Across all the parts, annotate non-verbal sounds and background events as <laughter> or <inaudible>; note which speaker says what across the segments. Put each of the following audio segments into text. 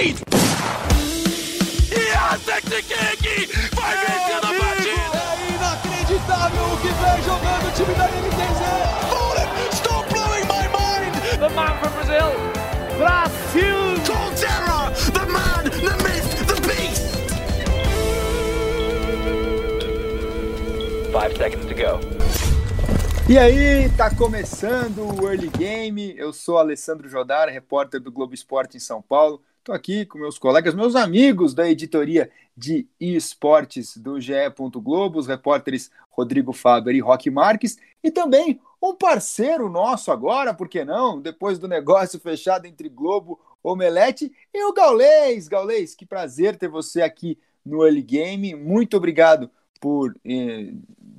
Speaker 1: lead! Yantek King vai vencer a partida!
Speaker 2: É inacreditável o que vem jogando o time da NTZ!
Speaker 1: Fallen, stop blowing my mind!
Speaker 3: The man from Brazil, Brasil!
Speaker 1: Colterra, the man, the myth, the beast!
Speaker 4: Five seconds to go.
Speaker 5: E aí, tá começando o Early Game. Eu sou Alessandro Jodar, repórter do Globo Esporte em São Paulo. Estou aqui com meus colegas, meus amigos da editoria de esportes do GE. Globo, os repórteres Rodrigo Faber e Roque Marques, e também um parceiro nosso agora, por que não? Depois do negócio fechado entre Globo, Omelete e o Gaulês. Gaulês, que prazer ter você aqui no Early Game. Muito obrigado por eh,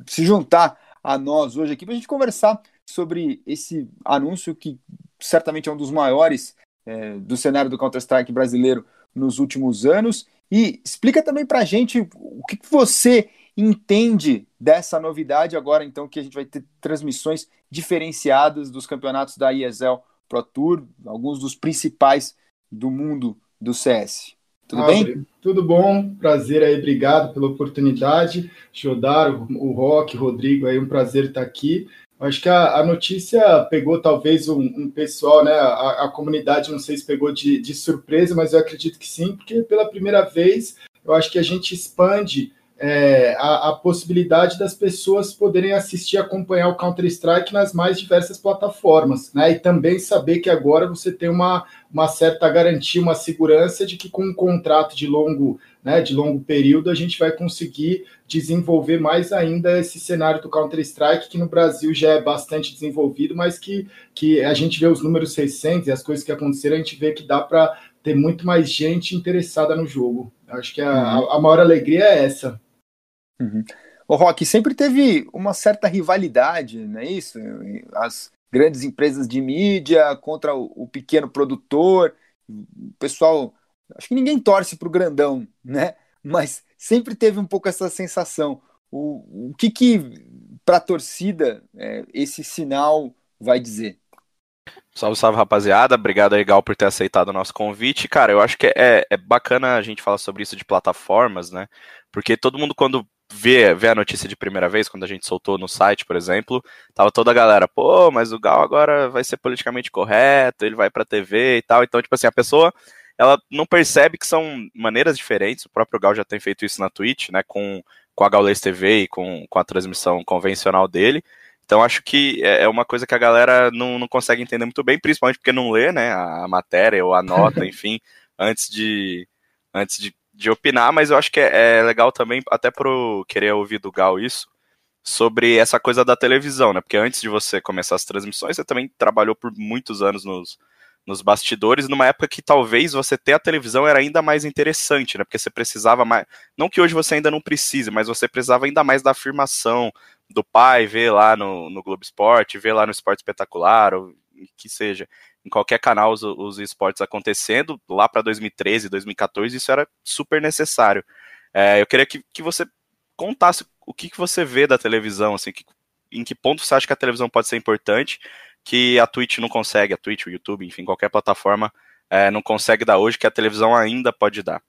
Speaker 5: se juntar a nós hoje aqui para a gente conversar sobre esse anúncio que certamente é um dos maiores é, do cenário do Counter-Strike brasileiro nos últimos anos. E explica também para a gente o que você entende dessa novidade agora, então, que a gente vai ter transmissões diferenciadas dos campeonatos da ESL Pro Tour, alguns dos principais do mundo do CS. Tudo ah, bem?
Speaker 6: Tudo bom, prazer aí, obrigado pela oportunidade. Jodar, o Rock, Rodrigo, aí um prazer estar aqui. Acho que a, a notícia pegou talvez um, um pessoal, né? A, a, comunidade, não sei se pegou de, de surpresa, mas eu acredito que sim, porque pela primeira vez eu acho que a gente expande é, a, a, possibilidade das pessoas poderem assistir e acompanhar o Counter-Strike nas mais diversas plataformas, né? E também saber que agora você tem uma, uma certa garantia, uma segurança de que com um contrato de longo, né, de longo período a gente vai conseguir desenvolver mais ainda esse cenário do Counter-Strike, que no Brasil já é bastante desenvolvido, mas que, que a gente vê os números recentes e as coisas que aconteceram, a gente vê que dá para ter muito mais gente interessada no jogo. Acho que a, uhum. a, a maior alegria é essa.
Speaker 5: Uhum. O Rock sempre teve uma certa rivalidade, não é isso? As grandes empresas de mídia contra o, o pequeno produtor. O pessoal, acho que ninguém torce para o grandão, né? Mas sempre teve um pouco essa sensação. O, o que que para a torcida é, esse sinal vai dizer?
Speaker 7: Salve, salve, rapaziada. Obrigado aí, Gal, por ter aceitado o nosso convite. Cara, eu acho que é, é bacana a gente falar sobre isso de plataformas, né? Porque todo mundo, quando vê, vê a notícia de primeira vez, quando a gente soltou no site, por exemplo, tava toda a galera, pô, mas o Gal agora vai ser politicamente correto, ele vai pra TV e tal. Então, tipo assim, a pessoa ela não percebe que são maneiras diferentes. O próprio Gal já tem feito isso na Twitch, né? Com, com a Gaules TV e com, com a transmissão convencional dele. Então acho que é, é uma coisa que a galera não, não consegue entender muito bem, principalmente porque não lê, né? A matéria ou a nota, <laughs> enfim, antes de antes de de opinar, mas eu acho que é, é legal também, até pro querer ouvir do Gal isso, sobre essa coisa da televisão, né? Porque antes de você começar as transmissões, você também trabalhou por muitos anos nos, nos bastidores, numa época que talvez você ter a televisão era ainda mais interessante, né? Porque você precisava mais. Não que hoje você ainda não precise, mas você precisava ainda mais da afirmação do pai, ver lá no, no Globo Esporte, ver lá no Esporte Espetacular, ou que seja em qualquer canal os, os esportes acontecendo. Lá para 2013, 2014, isso era super necessário. É, eu queria que, que você contasse o que, que você vê da televisão, assim, que, em que ponto você acha que a televisão pode ser importante, que a Twitch não consegue, a Twitch, o YouTube, enfim, qualquer plataforma é, não consegue dar hoje, que a televisão ainda pode dar.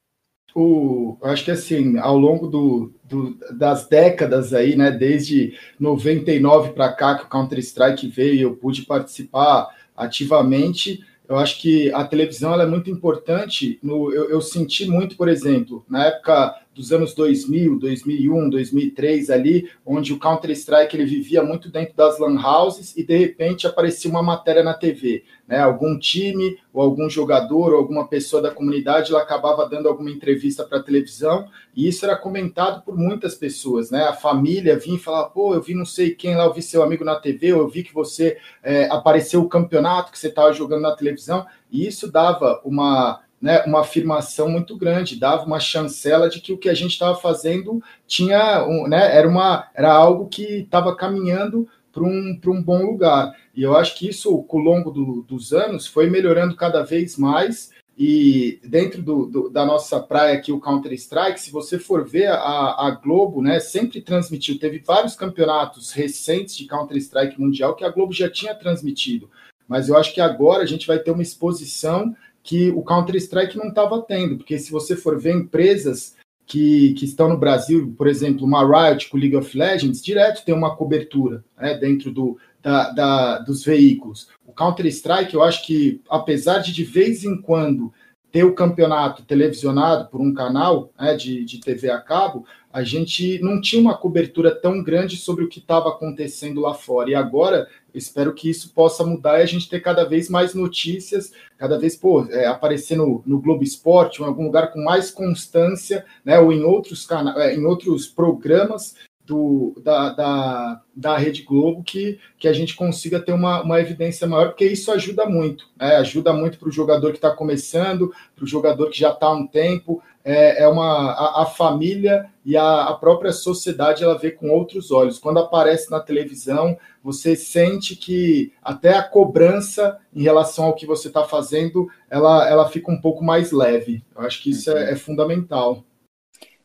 Speaker 6: O, acho que assim, ao longo do, do, das décadas aí, né, desde 99 para cá que o Counter-Strike veio, eu pude participar ativamente. Eu acho que a televisão é muito importante. No, eu, eu, senti muito, por exemplo, na época dos anos 2000, 2001, 2003 ali, onde o Counter Strike ele vivia muito dentro das lan houses e de repente aparecia uma matéria na TV, né? Algum time ou algum jogador ou alguma pessoa da comunidade ela acabava dando alguma entrevista para a televisão e isso era comentado por muitas pessoas, né? A família vinha e falava, pô, eu vi não sei quem lá, eu vi seu amigo na TV, ou eu vi que você é, apareceu o campeonato que você estava jogando na televisão e isso dava uma né, uma afirmação muito grande, dava uma chancela de que o que a gente estava fazendo tinha, um, né, era, uma, era algo que estava caminhando para um, um bom lugar. E eu acho que isso, ao longo do, dos anos, foi melhorando cada vez mais. E dentro do, do, da nossa praia aqui, o Counter-Strike, se você for ver, a, a, Globo né, sempre transmitiu. Teve vários campeonatos recentes de Counter-Strike mundial que a Globo já tinha transmitido. Mas eu acho que agora a gente vai ter uma exposição que o Counter-Strike não estava tendo, porque se você for ver empresas que, que estão no Brasil, por exemplo, uma Riot com League of Legends, direto tem uma cobertura né, dentro do, da, da, dos veículos. O Counter-Strike, eu acho que, apesar de de vez em quando ter o campeonato televisionado por um canal né, de, de TV a cabo, a gente não tinha uma cobertura tão grande sobre o que estava acontecendo lá fora. E agora, espero que isso possa mudar e a gente ter cada vez mais notícias, cada vez pô, é, aparecer no, no Globo Esporte ou em algum lugar com mais constância, né, ou em outros, cana é, em outros programas do, da, da, da Rede Globo que, que a gente consiga ter uma, uma evidência maior, porque isso ajuda muito, né? ajuda muito para o jogador que está começando, para o jogador que já está há um tempo, é, é uma a, a família e a, a, própria sociedade ela vê com outros olhos. Quando aparece na televisão, você sente que até a cobrança em relação ao que você está fazendo, ela, ela fica um pouco mais leve. Eu acho que isso é, é fundamental.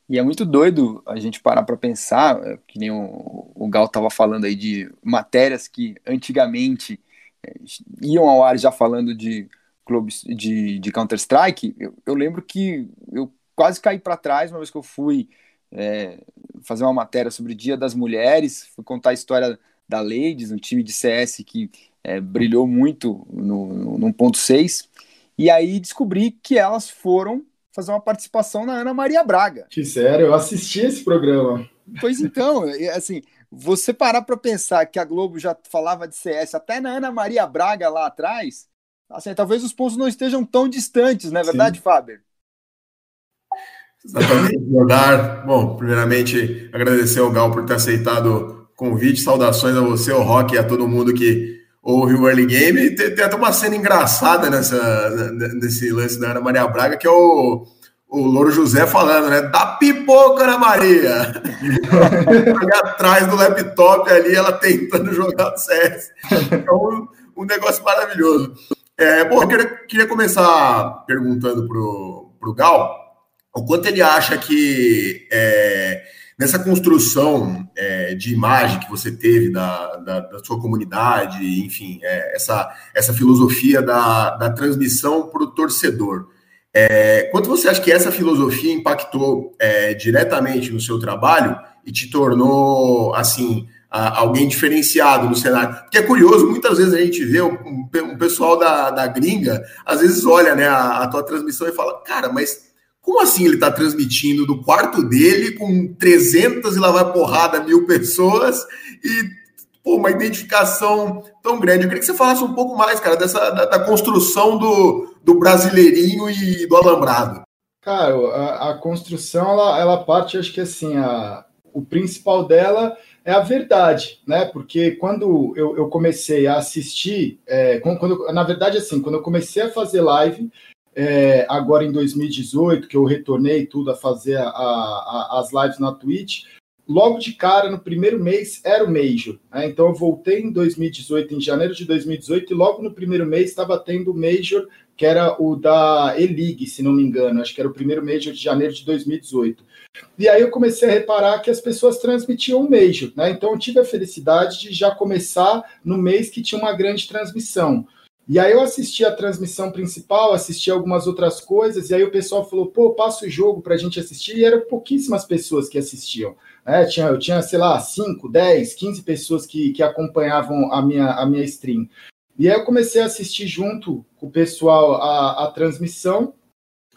Speaker 5: E é muito doido a gente parar para pensar, é, que nem o, o Gal estava falando aí de matérias que antigamente é, iam ao ar já falando de clubes de, de Counter-Strike. Eu, eu, lembro que eu quase caí para trás uma vez que eu fui é, fazer uma matéria sobre o Dia das Mulheres, fui contar a história da Ladies, um time de CS que é, brilhou muito no, no, no ponto 6. E aí descobri que elas foram fazer uma participação na Ana Maria Braga.
Speaker 6: Que sério, eu assisti esse programa.
Speaker 5: Pois então, assim, você parar para pensar que a Globo já falava de CS até na Ana Maria Braga lá atrás, assim, talvez os pontos não estejam tão distantes, não é verdade, Sim. Fábio?
Speaker 4: Exatamente, Jodar. Bom, primeiramente, agradecer ao Gal por ter aceitado o convite. Saudações a você, ao Rock e a todo mundo que ouve o early game. Tem, tem, até uma cena engraçada nessa, nesse lance da Ana Maria Braga, que é o, o Louro José falando, né? Da pipoca, Ana Maria! <laughs> atrás do laptop ali, ela tentando jogar o CS. Então, um, um negócio maravilhoso. É, bom, eu queria, queria começar perguntando pro, pro Gal o quanto ele acha que é, nessa construção é, de imagem que você teve da, da, da sua comunidade, enfim, é, essa, essa filosofia da, da transmissão para o torcedor. É, quanto você acha que essa filosofia impactou é, diretamente no seu trabalho e te tornou, assim, a, alguém diferenciado no cenário? Porque é curioso, muitas vezes a gente vê um, um pessoal da, da gringa, às vezes olha né, a, a tua transmissão e fala, cara, mas como assim ele está transmitindo do quarto dele com 300 e lá vai porrada mil pessoas e pô, uma identificação tão grande? Eu queria que você falasse um pouco mais, cara, dessa da, da construção do, do brasileirinho e do alambrado.
Speaker 6: Cara, a, a construção ela, ela parte, acho que assim, a, o principal dela é a verdade, né? Porque quando eu, eu comecei a assistir, é, quando, na verdade, assim, quando eu comecei a fazer live, é, agora em 2018, que eu retornei tudo a fazer a, a, as lives na Twitch, logo de cara, no primeiro mês, era o Major. Né? Então eu voltei em 2018, em janeiro de 2018, e logo no primeiro mês estava tendo o Major, que era o da E-League, se não me engano. Acho que era o primeiro Major de janeiro de 2018. E aí eu comecei a reparar que as pessoas transmitiam o Major. Né? Então eu tive a felicidade de já começar no mês que tinha uma grande transmissão. E aí eu assisti a transmissão principal, assisti algumas outras coisas, e aí o pessoal falou, pô, passa o jogo para a gente assistir, e eram pouquíssimas pessoas que assistiam. Né? Tinha, eu tinha, sei lá, 5, 10, 15 pessoas que, que acompanhavam a minha, a minha stream. E aí eu comecei a assistir junto com o pessoal a, a transmissão,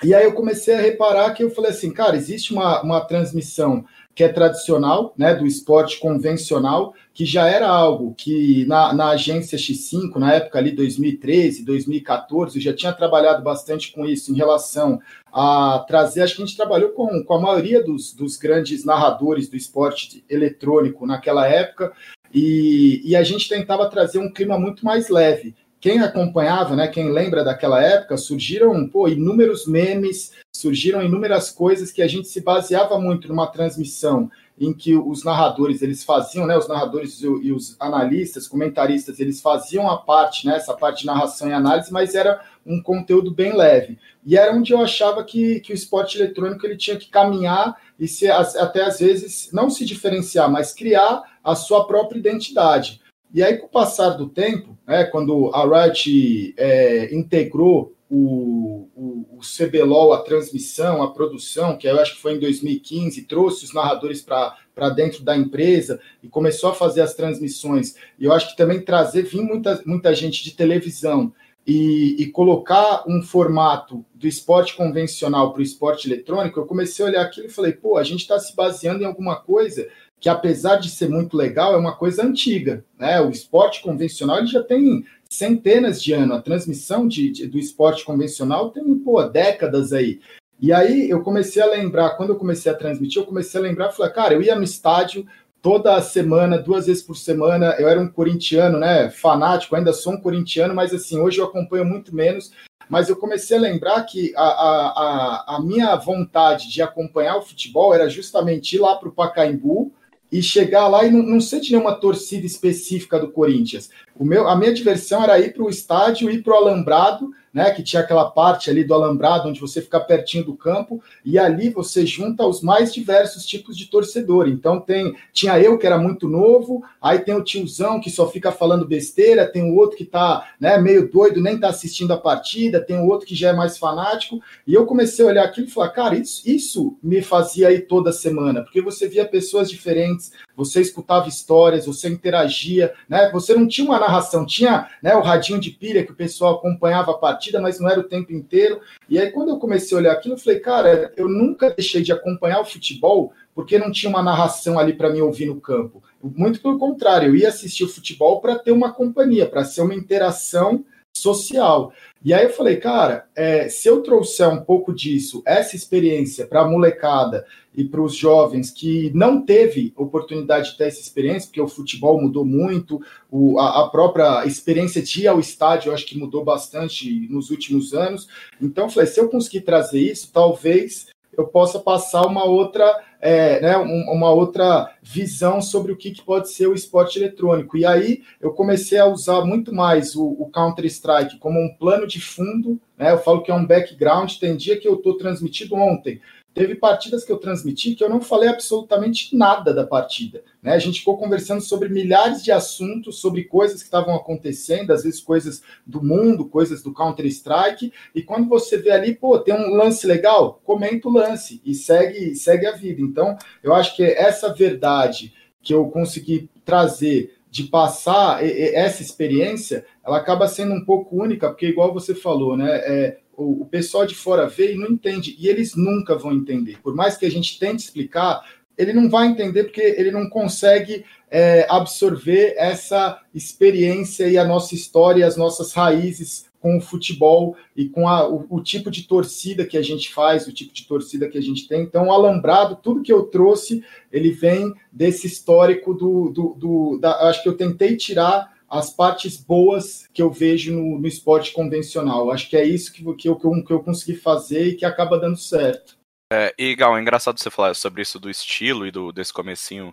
Speaker 6: e aí eu comecei a reparar que eu falei assim, cara, existe uma, uma transmissão que é tradicional, né, do esporte convencional, que já era algo que na, na agência X5, na época ali 2013, 2014, eu já tinha trabalhado bastante com isso em relação a trazer, acho que a gente trabalhou com, com a maioria dos, dos grandes narradores do esporte eletrônico naquela época, e, e a gente tentava trazer um clima muito mais leve. Quem acompanhava, né, quem lembra daquela época, surgiram pô, inúmeros memes, surgiram inúmeras coisas que a gente se baseava muito numa transmissão em que os narradores eles faziam, né, os narradores e os analistas, comentaristas, eles faziam a parte, né, essa parte de narração e análise, mas era um conteúdo bem leve. E era onde eu achava que, que o esporte eletrônico ele tinha que caminhar e se, até às vezes não se diferenciar, mas criar a sua própria identidade. E aí, com o passar do tempo, né, quando a Riot é, integrou o, o, o CBLOL, a transmissão, a produção, que eu acho que foi em 2015, trouxe os narradores para dentro da empresa e começou a fazer as transmissões. E eu acho que também trazer, vir muita, muita gente de televisão e, e colocar um formato do esporte convencional para o esporte eletrônico, eu comecei a olhar aquilo e falei, pô, a gente está se baseando em alguma coisa que apesar de ser muito legal, é uma coisa antiga. Né? O esporte convencional ele já tem centenas de anos. A transmissão de, de, do esporte convencional tem pô, décadas aí. E aí eu comecei a lembrar, quando eu comecei a transmitir, eu comecei a lembrar, falei, cara, eu ia no estádio toda semana, duas vezes por semana. Eu era um corintiano, né? Fanático, ainda sou um corintiano, mas assim, hoje eu acompanho muito menos. Mas eu comecei a lembrar que a, a, a, a minha vontade de acompanhar o futebol era justamente ir lá para o Pacaembu, e chegar lá e não, não sente nenhuma torcida específica do Corinthians. O meu, a minha diversão era ir para o estádio, ir para o Alambrado né, que tinha aquela parte ali do alambrado onde você fica pertinho do campo e ali você junta os mais diversos tipos de torcedor. Então tem tinha eu que era muito novo, aí tem o tiozão que só fica falando besteira, tem o outro que tá, né, meio doido, nem tá assistindo a partida, tem o outro que já é mais fanático, e eu comecei a olhar aquilo e falar, cara, isso, isso me fazia aí toda semana, porque você via pessoas diferentes, você escutava histórias, você interagia, né? Você não tinha uma narração, tinha, né, o radinho de pilha que o pessoal acompanhava a partida mas não era o tempo inteiro. E aí, quando eu comecei a olhar aquilo, eu falei, cara, eu nunca deixei de acompanhar o futebol porque não tinha uma narração ali para me ouvir no campo. Muito pelo contrário, eu ia assistir o futebol para ter uma companhia, para ser uma interação social. E aí eu falei, cara, é, se eu trouxer um pouco disso, essa experiência para a molecada e para os jovens que não teve oportunidade de ter essa experiência, porque o futebol mudou muito, o, a, a, própria experiência de ir ao estádio, eu acho que mudou bastante nos últimos anos. Então, eu falei, se eu conseguir trazer isso, talvez eu possa passar uma outra, é, né, uma outra visão sobre o que, que, pode ser o esporte eletrônico. E aí eu comecei a usar muito mais o, o Counter-Strike como um plano de fundo, né, eu falo que é um background, tem dia que eu estou transmitido ontem, Teve partidas que eu transmiti que eu não falei absolutamente nada da partida. Né? A gente ficou conversando sobre milhares de assuntos, sobre coisas que estavam acontecendo, às vezes coisas do mundo, coisas do Counter-Strike. E quando você vê ali, pô, tem um lance legal, comenta o lance e segue, segue a vida. Então, eu acho que essa verdade que eu consegui trazer de passar essa experiência, ela acaba sendo um pouco única, porque igual você falou, né? É, o, o pessoal de fora vê e não entende, e eles nunca vão entender. Por mais que a gente tente explicar, ele não vai entender porque ele não consegue é, absorver essa experiência e a nossa história, as nossas raízes com o futebol e com a, o, o, tipo de torcida que a gente faz, o tipo de torcida que a gente tem. Então, o alambrado, tudo que eu trouxe, ele vem desse histórico do, do, do da, acho que eu tentei tirar as partes boas que eu vejo no, no esporte convencional. Acho que é isso que, que, eu, que eu consegui fazer e que acaba dando certo.
Speaker 7: É, e Gal, é engraçado você falar sobre isso do estilo e do, desse comecinho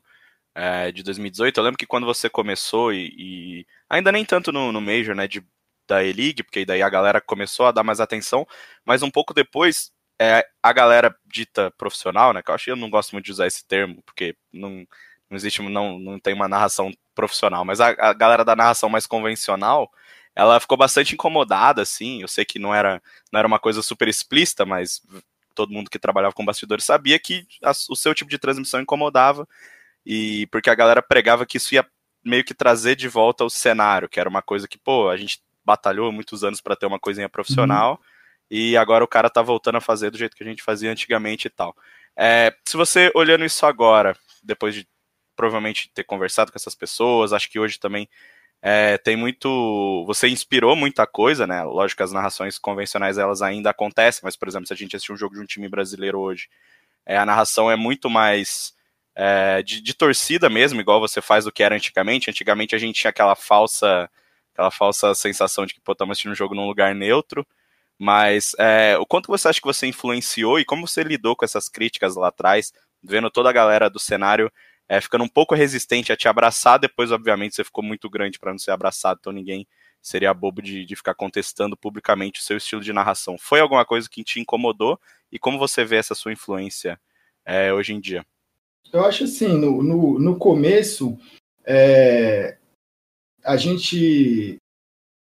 Speaker 7: é, de 2018. Eu lembro que quando você começou e, e ainda nem tanto no, no Major, né, de, da E-League, porque daí a galera começou a dar mais atenção, mas um pouco depois é, a galera dita profissional, né, que eu acho que eu não gosto muito de usar esse termo, porque não, não existe, não, não tem uma narração profissional, mas a, a galera da narração mais convencional, ela ficou bastante incomodada, assim, eu sei que não era, não era uma coisa super explícita, mas todo mundo que trabalhava com bastidores sabia que a, o seu tipo de transmissão incomodava, e porque a galera pregava que isso ia meio que trazer de volta o cenário, que era uma coisa que, pô, a gente batalhou muitos anos para ter uma coisinha profissional, uhum. e agora o cara tá voltando a fazer do jeito que a gente fazia antigamente e tal. É, se você olhando isso agora, depois de provavelmente ter conversado com essas pessoas. Acho que hoje também é, tem muito. Você inspirou muita coisa, né? Lógico que as narrações convencionais elas ainda acontecem, mas, por exemplo, se a gente assistir um jogo de um time brasileiro hoje, é, a narração é muito mais é, de, de, torcida mesmo, igual você faz do que era antigamente. Antigamente a gente tinha aquela falsa, aquela falsa sensação de que pô, estamos assistindo um jogo num lugar neutro. Mas é, o quanto você acha que você influenciou e como você lidou com essas críticas lá atrás, vendo toda a galera do cenário é, ficando um pouco resistente a te abraçar. Depois, obviamente, você ficou muito grande para não ser abraçado, então ninguém seria bobo de, de ficar contestando publicamente o seu estilo de narração. Foi alguma coisa que te incomodou e como você vê essa sua influência é, hoje em dia?
Speaker 6: Eu acho assim, no, no, no começo, é, a gente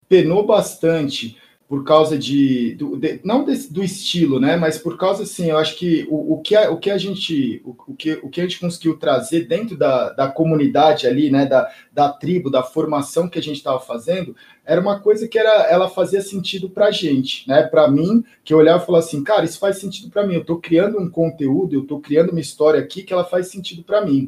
Speaker 6: penou bastante por causa de, do, de não do estilo, né? Mas por causa assim, eu acho que o, o que a, o que a gente o, o, que, o que a gente conseguiu trazer dentro da, da comunidade ali, né? Da, da tribo, da formação que a gente estava fazendo, era uma coisa que era, ela fazia sentido para gente, né? Para mim, que eu olhava e falava assim, cara, isso faz sentido para mim. Eu estou criando um conteúdo, eu estou criando uma história aqui que ela faz sentido para mim.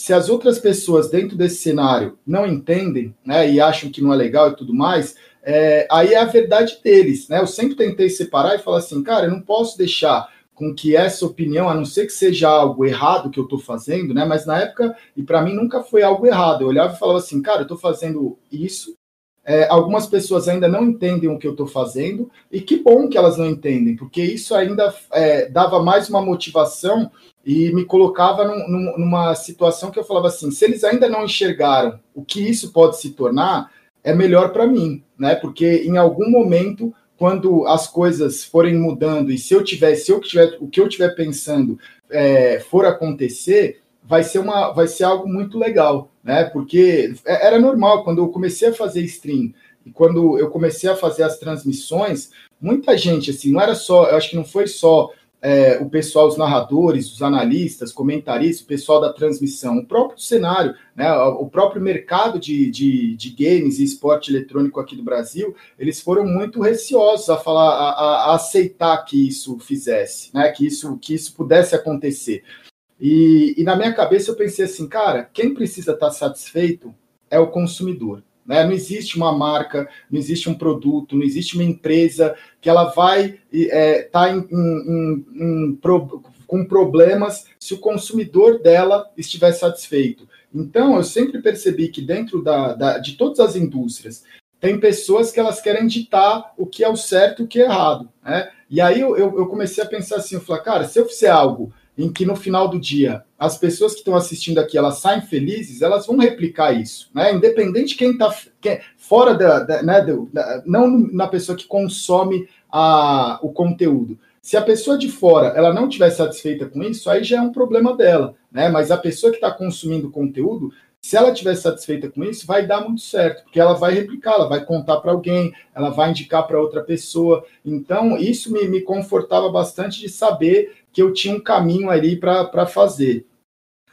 Speaker 6: Se as outras pessoas dentro desse cenário não entendem, né? E acham que não é legal e tudo mais é, aí é a verdade deles, né? Eu sempre tentei separar e falar assim, cara, eu não posso deixar com que essa opinião, a não ser que seja algo errado que eu estou fazendo, né? Mas na época, e para mim nunca foi algo errado. Eu olhava e falava assim, cara, eu estou fazendo isso. É, algumas pessoas ainda não entendem o que eu estou fazendo, e que bom que elas não entendem, porque isso ainda é, dava mais uma motivação e me colocava num, numa situação que eu falava assim: se eles ainda não enxergaram o que isso pode se tornar, é melhor para mim, né? Porque em algum momento, quando as coisas forem mudando e se eu tiver, se eu tiver, o que eu estiver pensando é, for acontecer, vai ser uma, vai ser algo muito legal, né? Porque é, era normal quando eu comecei a fazer stream e quando eu comecei a fazer as transmissões, muita gente assim, não era só, eu acho que não foi só é, o pessoal, os narradores, os analistas, comentaristas, o pessoal da transmissão, o próprio cenário, né, o próprio mercado de, de, de, games e esporte eletrônico aqui do Brasil, eles foram muito receosos a falar, a, a aceitar que isso fizesse, né, que isso, que isso pudesse acontecer. E, e na minha cabeça eu pensei assim, cara, quem precisa estar satisfeito é o consumidor. Né? Não existe uma marca, não existe um produto, não existe uma empresa que ela vai estar é, tá em, em, em, com problemas se o consumidor dela estiver satisfeito. Então, eu sempre percebi que dentro da, da, de todas as indústrias, tem pessoas que elas querem ditar o que é o certo e o que é errado. Né? E aí eu, eu, comecei a pensar assim, eu falei, cara, se eu fizer algo em que no final do dia as pessoas que estão assistindo aqui elas saem felizes, elas vão replicar isso, né? Independente de quem está fora da, da, né, da, não na pessoa que consome a, o conteúdo. Se a pessoa de fora ela não estiver satisfeita com isso, aí já é um problema dela, né? Mas a pessoa que está consumindo o conteúdo, se ela estiver satisfeita com isso, vai dar muito certo, porque ela vai replicar, ela vai contar para alguém, ela vai indicar para outra pessoa. Então, isso me, me confortava bastante de saber que eu tinha um caminho ali para fazer.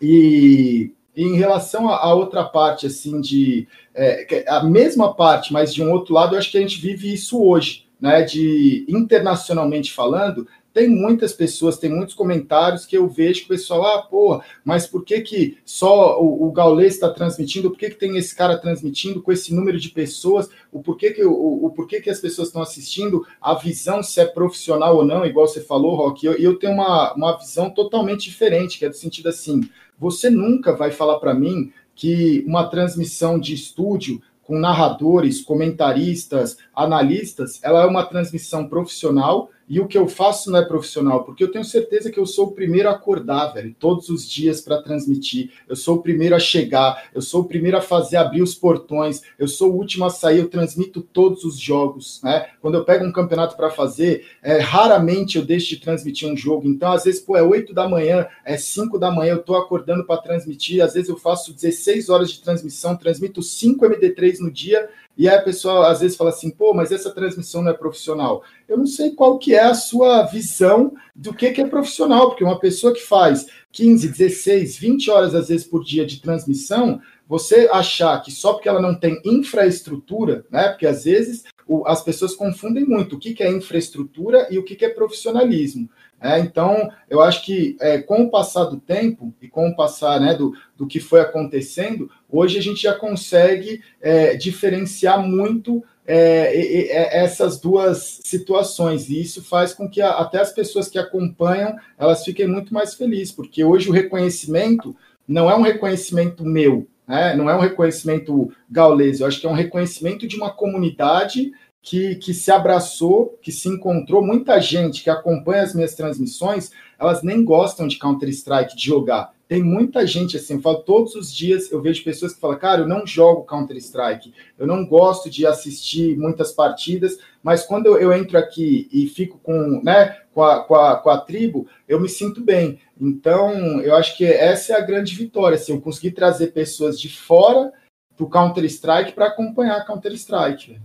Speaker 6: E, em relação à outra parte, assim, de é, a mesma parte, mas de um outro lado, eu acho que a gente vive isso hoje, né? De internacionalmente falando, tem muitas pessoas, tem muitos comentários que eu vejo que o pessoal, ah, porra, mas por que, que só o, o Gaulês está transmitindo? Por que, que tem esse cara transmitindo com esse número de pessoas? O porquê que, o, o porquê que as pessoas estão assistindo? A visão se é profissional ou não, igual você falou, Rock. Eu, eu tenho uma, uma visão totalmente diferente, que é do sentido assim: você nunca vai falar para mim que uma transmissão de estúdio com narradores, comentaristas, analistas, ela é uma transmissão profissional e o que eu faço não é profissional, porque eu tenho certeza que eu sou o primeiro a acordar, velho, todos os dias para transmitir. Eu sou o primeiro a chegar, eu sou o primeiro a fazer abrir os portões, eu sou o último a sair, eu transmito todos os jogos, né? Quando eu pego um campeonato para fazer, é, raramente eu deixo de transmitir um jogo. Então, às vezes, pô, é 8 da manhã, é 5 da manhã, eu tô acordando para transmitir, às vezes eu faço 16 horas de transmissão, transmito 5 MD3 no dia e a pessoa às vezes fala assim, pô, mas essa transmissão não é profissional. Eu não sei qual que é a sua visão do que, que é profissional, porque uma pessoa que faz 15, 16, 20 horas às vezes por dia de transmissão, você achar que só porque ela não tem infraestrutura, né? Porque às vezes as pessoas confundem muito o que, que é infraestrutura e o que, que é profissionalismo. É, então, eu acho que é, com o passar do tempo e com o passar né, do, do que foi acontecendo, hoje a gente já consegue é, diferenciar muito é, essas duas situações, e isso faz com que a, até as pessoas que acompanham elas fiquem muito mais felizes, porque hoje o reconhecimento não é um reconhecimento meu, né, não é um reconhecimento gaulês, eu acho que é um reconhecimento de uma comunidade que, que se abraçou, que se encontrou. Muita gente que acompanha as minhas transmissões, elas nem gostam de Counter-Strike, de jogar. Tem muita gente assim, eu falo todos os dias, eu vejo pessoas que falam, cara, eu não jogo Counter-Strike, eu não gosto de assistir muitas partidas, mas quando eu, eu entro aqui e fico com, né, com, a, com, a, com a tribo, eu me sinto bem. Então, eu acho que essa é a grande vitória, assim, eu consegui trazer pessoas de fora do Counter-Strike para acompanhar Counter-Strike.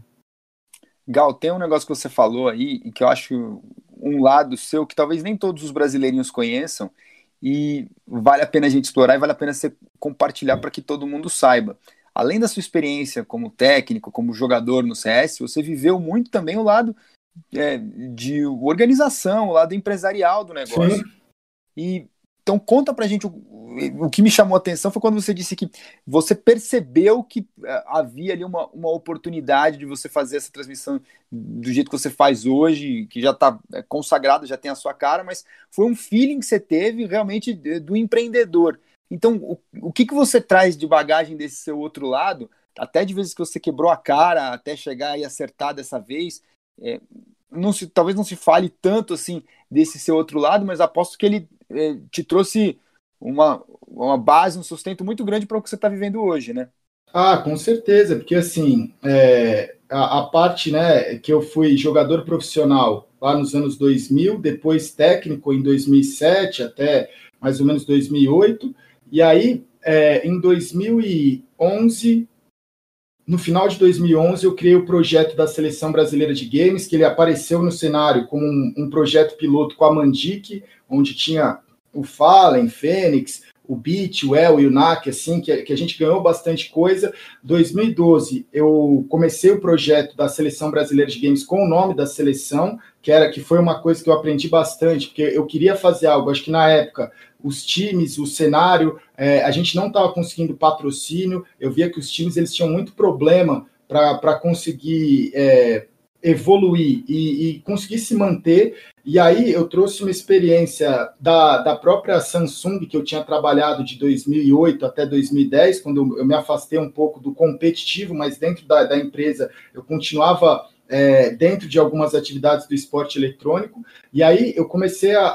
Speaker 5: Gal, tem um negócio que você falou aí e que eu acho um lado seu que talvez nem todos os brasileirinhos conheçam e vale a pena a gente explorar e vale a pena você compartilhar para que todo mundo saiba. Além da sua experiência como técnico, como jogador no CS, você viveu muito também o lado é, de organização, o lado empresarial do negócio. Sim. E então conta pra gente o, o que me chamou a atenção foi quando você disse que você percebeu que uh, havia ali uma, uma oportunidade de você fazer essa transmissão do jeito que você faz hoje, que já está é, consagrado, já tem a sua cara, mas foi um feeling que você teve realmente do empreendedor. Então, o, o que, que você traz de bagagem desse seu outro lado, até de vezes que você quebrou a cara, até chegar e acertar dessa vez, é, não se, talvez não se fale tanto assim desse seu outro lado, mas aposto que ele te trouxe uma, uma base, um sustento muito grande para o que você está vivendo hoje, né?
Speaker 6: Ah, com certeza, porque assim, é, a, a, parte né, que eu fui jogador profissional lá nos anos 2000, depois técnico em 2007 até mais ou menos 2008, e aí é, em 2011 no final de 2011, eu criei o projeto da Seleção Brasileira de Games, que ele apareceu no cenário como um, um projeto piloto com a Mandic, onde tinha o Fallen, Fênix, o Beat, o El e o NAC, assim, que, que a gente ganhou bastante coisa. 2012, eu comecei o projeto da Seleção Brasileira de Games com o nome da seleção, que era que foi uma coisa que eu aprendi bastante, porque eu queria fazer algo, acho que na época os times, o cenário, é, a gente não estava conseguindo patrocínio. Eu via que os times eles tinham muito problema para conseguir é, evoluir e, e, conseguir se manter. E aí eu trouxe uma experiência da, da própria Samsung, que eu tinha trabalhado de 2008 até 2010, quando eu me afastei um pouco do competitivo, mas dentro da, da empresa eu continuava é, dentro de algumas atividades do esporte eletrônico, e aí eu comecei a,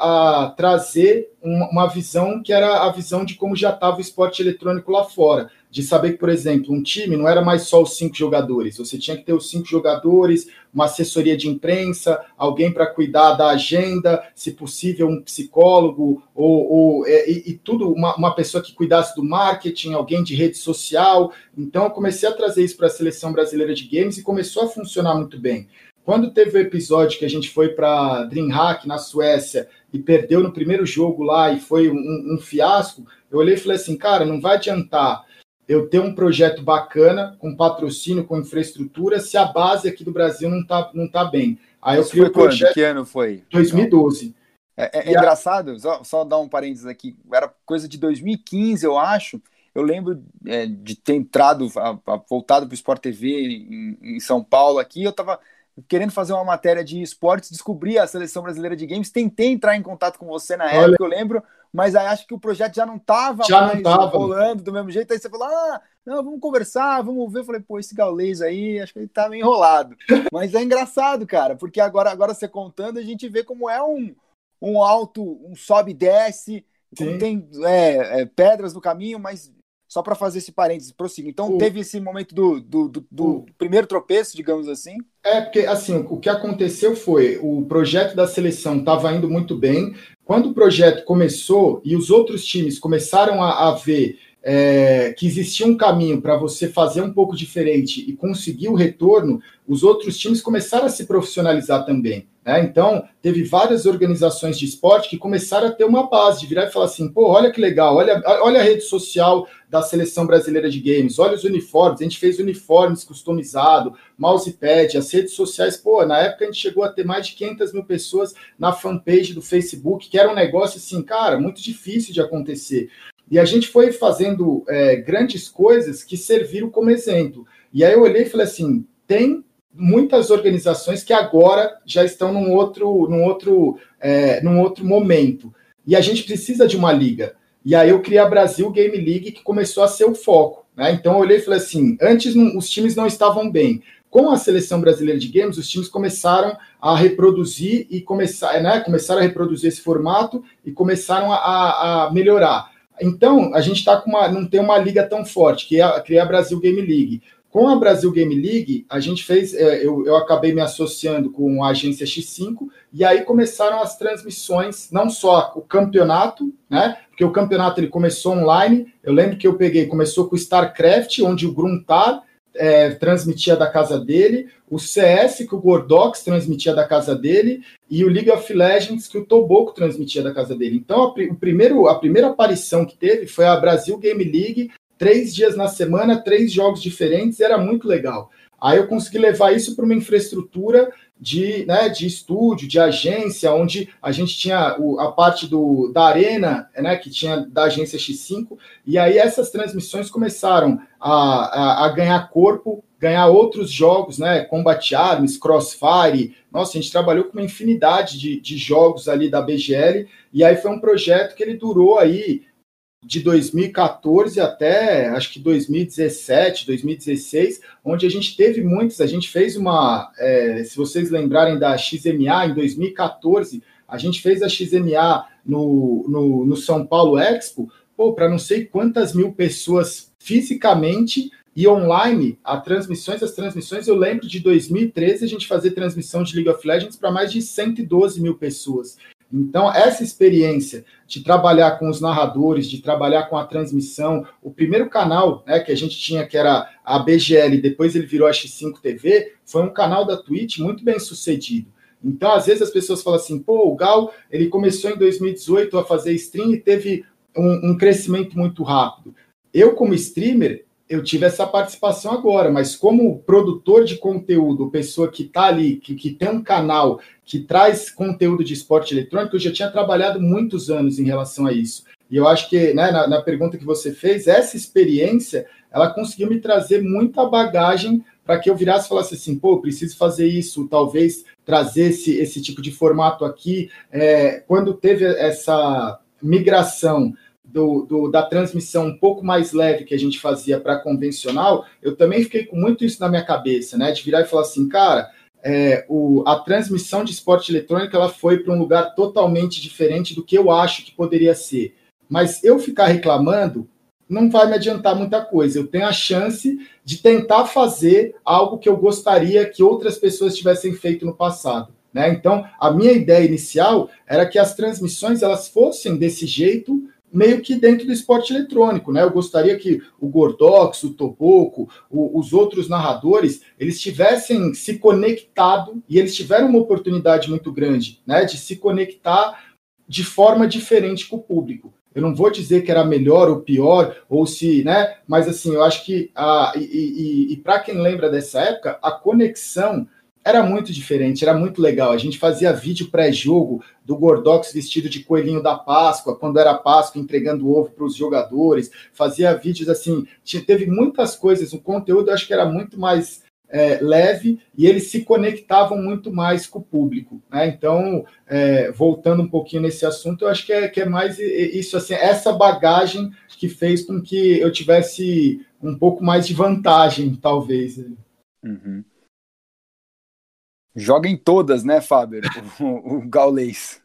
Speaker 6: a trazer uma, uma, visão que era a visão de como já estava o esporte eletrônico lá fora de saber que, por exemplo, um time não era mais só os cinco jogadores, você tinha que ter os cinco jogadores, uma assessoria de imprensa, alguém para cuidar da agenda, se possível, um psicólogo, ou, ou é, e, e, tudo, uma, uma pessoa que cuidasse do marketing, alguém de rede social. Então, eu comecei a trazer isso para a seleção brasileira de games e começou a funcionar muito bem. Quando teve o episódio que a gente foi para DreamHack na Suécia e perdeu no primeiro jogo lá e foi um, um fiasco, eu olhei e falei assim, cara, não vai adiantar eu ter um projeto bacana, com patrocínio, com infraestrutura, se a base aqui do Brasil não está não tá bem.
Speaker 5: Aí Isso eu criei o projeto. Quando? Que ano foi?
Speaker 6: 2012.
Speaker 5: É, é, é engraçado, só, só dar um parênteses aqui, era coisa de 2015, eu acho. Eu lembro é, de ter entrado, a, a, voltado para o Sport TV em, em, São Paulo aqui, eu estava querendo fazer uma matéria de esportes, descobri a seleção brasileira de games, tentei entrar em contato com você na Olha. época, eu lembro, mas aí acho que o projeto já não estava
Speaker 6: mais não
Speaker 5: rolando do mesmo jeito. Aí você falou: ah, não, vamos conversar, vamos ver. Eu falei, pô, esse gaulês aí, acho que ele tá meio enrolado. <laughs> mas é engraçado, cara, porque agora, agora você contando, a gente vê como é um, um alto, um sobe e desce, tem é, é, pedras no caminho, mas só para fazer esse parênteses, prossiga. Então, o... teve esse momento do, do, do, do o... primeiro tropeço, digamos assim?
Speaker 6: É, porque, assim, o que aconteceu foi, o projeto da seleção estava indo muito bem, quando o projeto começou e os outros times começaram a, a ver é, que existia um caminho para você fazer um pouco diferente e conseguir o retorno, os outros times começaram a se profissionalizar também. Né? Então, teve várias organizações de esporte que começaram a ter uma base, de virar e falar assim: pô, olha que legal, olha, olha a rede social da seleção brasileira de games, olha os uniformes, a gente fez uniformes customizado, mousepad, as redes sociais, pô, na época a gente chegou a ter mais de 500 mil pessoas na fanpage do Facebook, que era um negócio assim, cara, muito difícil de acontecer. E a gente foi fazendo é, grandes coisas que serviram como exemplo. E aí eu olhei e falei assim: tem muitas organizações que agora já estão num outro, num outro, é, num outro momento. E a gente precisa de uma liga. E aí eu criei a Brasil Game League, que começou a ser o foco. Né? Então eu olhei e falei assim: antes não, os times não estavam bem. Com a seleção brasileira de games, os times começaram a reproduzir e começar, né, começaram a reproduzir esse formato e começaram a, a melhorar. Então, a gente tá com uma, não tem uma liga tão forte, que é a, que é a Brasil Game League. Com a Brasil Game League, a gente fez, é, eu, eu acabei me associando com a agência X5, e aí começaram as transmissões, não só o campeonato, né? Porque o campeonato ele começou online. Eu lembro que eu peguei, começou com o StarCraft, onde o Gruntar é, transmitia da casa dele, o CS que o Gordox transmitia da casa dele e o League of Legends que o Toboco transmitia da casa dele. Então a, o primeiro, a primeira aparição que teve foi a Brasil Game League, três dias na semana, três jogos diferentes, era muito legal. Aí eu consegui levar isso para uma infraestrutura de, né, de estúdio, de agência, onde a gente tinha o, a parte do, da arena, né, que tinha da agência X5, e aí essas transmissões começaram a, a, a ganhar corpo, ganhar outros jogos, né, Combat Arms, Crossfire, nossa, a gente trabalhou com uma infinidade de, de jogos ali da BGL, e aí foi um projeto que ele durou aí de 2014 até acho que 2017, 2016, onde a gente teve muitos. A gente fez uma, é, se vocês lembrarem da XMA em 2014, a gente fez a XMA no, no, no São Paulo Expo, para não sei quantas mil pessoas fisicamente e online, a transmissões, as transmissões, eu lembro de 2013 a gente fazer transmissão de League of Legends para mais de 112 mil pessoas. Então, essa experiência de trabalhar com os narradores, de trabalhar com a transmissão, o primeiro canal né, que a gente tinha, que era a BGL, depois ele virou a X5 TV, foi um canal da Twitch muito bem sucedido. Então, às vezes as pessoas falam assim, pô, o Gal, ele começou em 2018 a fazer stream e teve um, um crescimento muito rápido. Eu, como streamer, eu tive essa participação agora, mas como produtor de conteúdo, pessoa que está ali, que, que tem um canal que traz conteúdo de esporte eletrônico, eu já tinha trabalhado muitos anos em relação a isso. E eu acho que, né, na, na pergunta que você fez, essa experiência, ela conseguiu me trazer muita bagagem para que eu virasse e falasse assim, pô, preciso fazer isso, talvez trazer esse, esse tipo de formato aqui. É, quando teve essa migração do, do, da transmissão um pouco mais leve que a gente fazia para convencional, eu também fiquei com muito isso na minha cabeça, né? De virar e falar assim, cara, é, o, a transmissão de esporte eletrônico ela foi para um lugar totalmente diferente do que eu acho que poderia ser. Mas eu ficar reclamando não vai me adiantar muita coisa. Eu tenho a chance de tentar fazer algo que eu gostaria que outras pessoas tivessem feito no passado. Né? Então, a minha ideia inicial era que as transmissões elas fossem desse jeito, meio que dentro do esporte eletrônico, né? Eu gostaria que o Gordox, o Toboco, o, os outros narradores, eles tivessem se conectado e eles tiveram uma oportunidade muito grande, né? De se conectar de forma diferente com o público. Eu não vou dizer que era melhor ou pior, ou se, né? Mas assim, eu acho que a, e, e, e para quem lembra dessa época, a conexão era muito diferente, era muito legal. A gente fazia vídeo pré-jogo do Gordox vestido de coelhinho da Páscoa, quando era Páscoa, entregando ovo para os jogadores. Fazia vídeos assim, tinha, teve muitas coisas. O conteúdo eu acho que era muito mais é, leve e eles se conectavam muito mais com o público. Né? Então, é, voltando um pouquinho nesse assunto, eu acho que é, que é mais isso, assim, essa bagagem que fez com que eu tivesse um pouco mais de vantagem, talvez.
Speaker 5: Uhum. Joga em todas, né, Fábio? o, o Gaulês.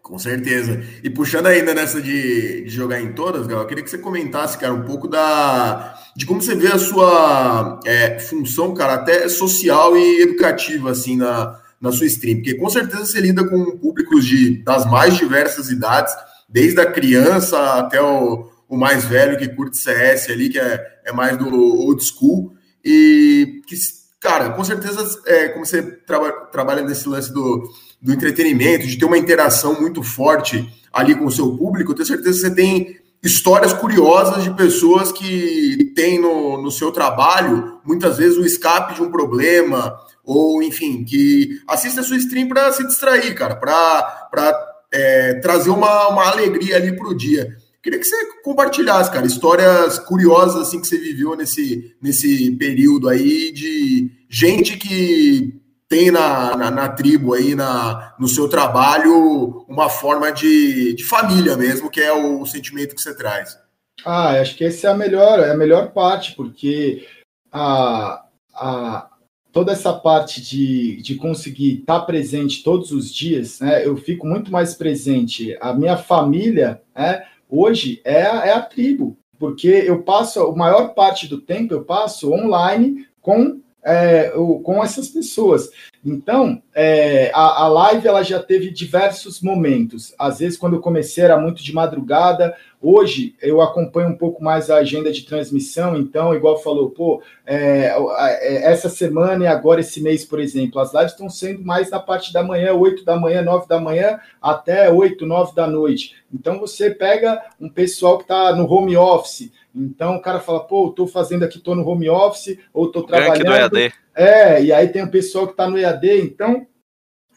Speaker 4: Com certeza. E puxando ainda nessa de, de, jogar em todas, Gal, eu queria que você comentasse, cara, um pouco da de como você vê a sua é, função, cara, até social e educativa, assim, na, na sua stream. Porque com certeza você lida com públicos de, das mais diversas idades, desde a criança até o, o mais velho que curte CS ali, que é, é mais do old school, e que Cara, com certeza, é, como você traba, trabalha nesse lance do, do entretenimento, de ter uma interação muito forte ali com o seu público, eu tenho certeza que você tem histórias curiosas de pessoas que têm no, no seu trabalho, muitas vezes, o escape de um problema, ou enfim, que assiste a sua stream para se distrair, cara, para é, trazer uma, uma alegria ali para o dia. Queria que você compartilhasse, cara, histórias curiosas assim que você viveu nesse, nesse período aí de gente que tem na, na, na, tribo aí, na, no seu trabalho, uma forma de, de família mesmo, que é o, o sentimento que você traz.
Speaker 6: Ah, acho que essa é a melhor, é a melhor parte, porque a, a, toda essa parte de, de conseguir estar presente todos os dias, né, eu fico muito mais presente. A minha família, né, hoje é a, é a tribo, porque eu passo, a maior parte do tempo eu passo online com, é, com essas pessoas. Então, é, a, a, live ela já teve diversos momentos. Às vezes, quando eu comecei, era muito de madrugada. Hoje, eu acompanho um pouco mais a agenda de transmissão. Então, igual falou, pô, é, é, essa semana e agora esse mês, por exemplo, as lives estão sendo mais na parte da manhã, 8 da manhã, 9 da manhã, até 8, 9 da noite. Então, você pega um pessoal que está no home office. Então, o cara fala, pô, estou fazendo aqui, estou no home office, ou estou trabalhando. Do EAD é, e aí tem o pessoal que está no EAD, então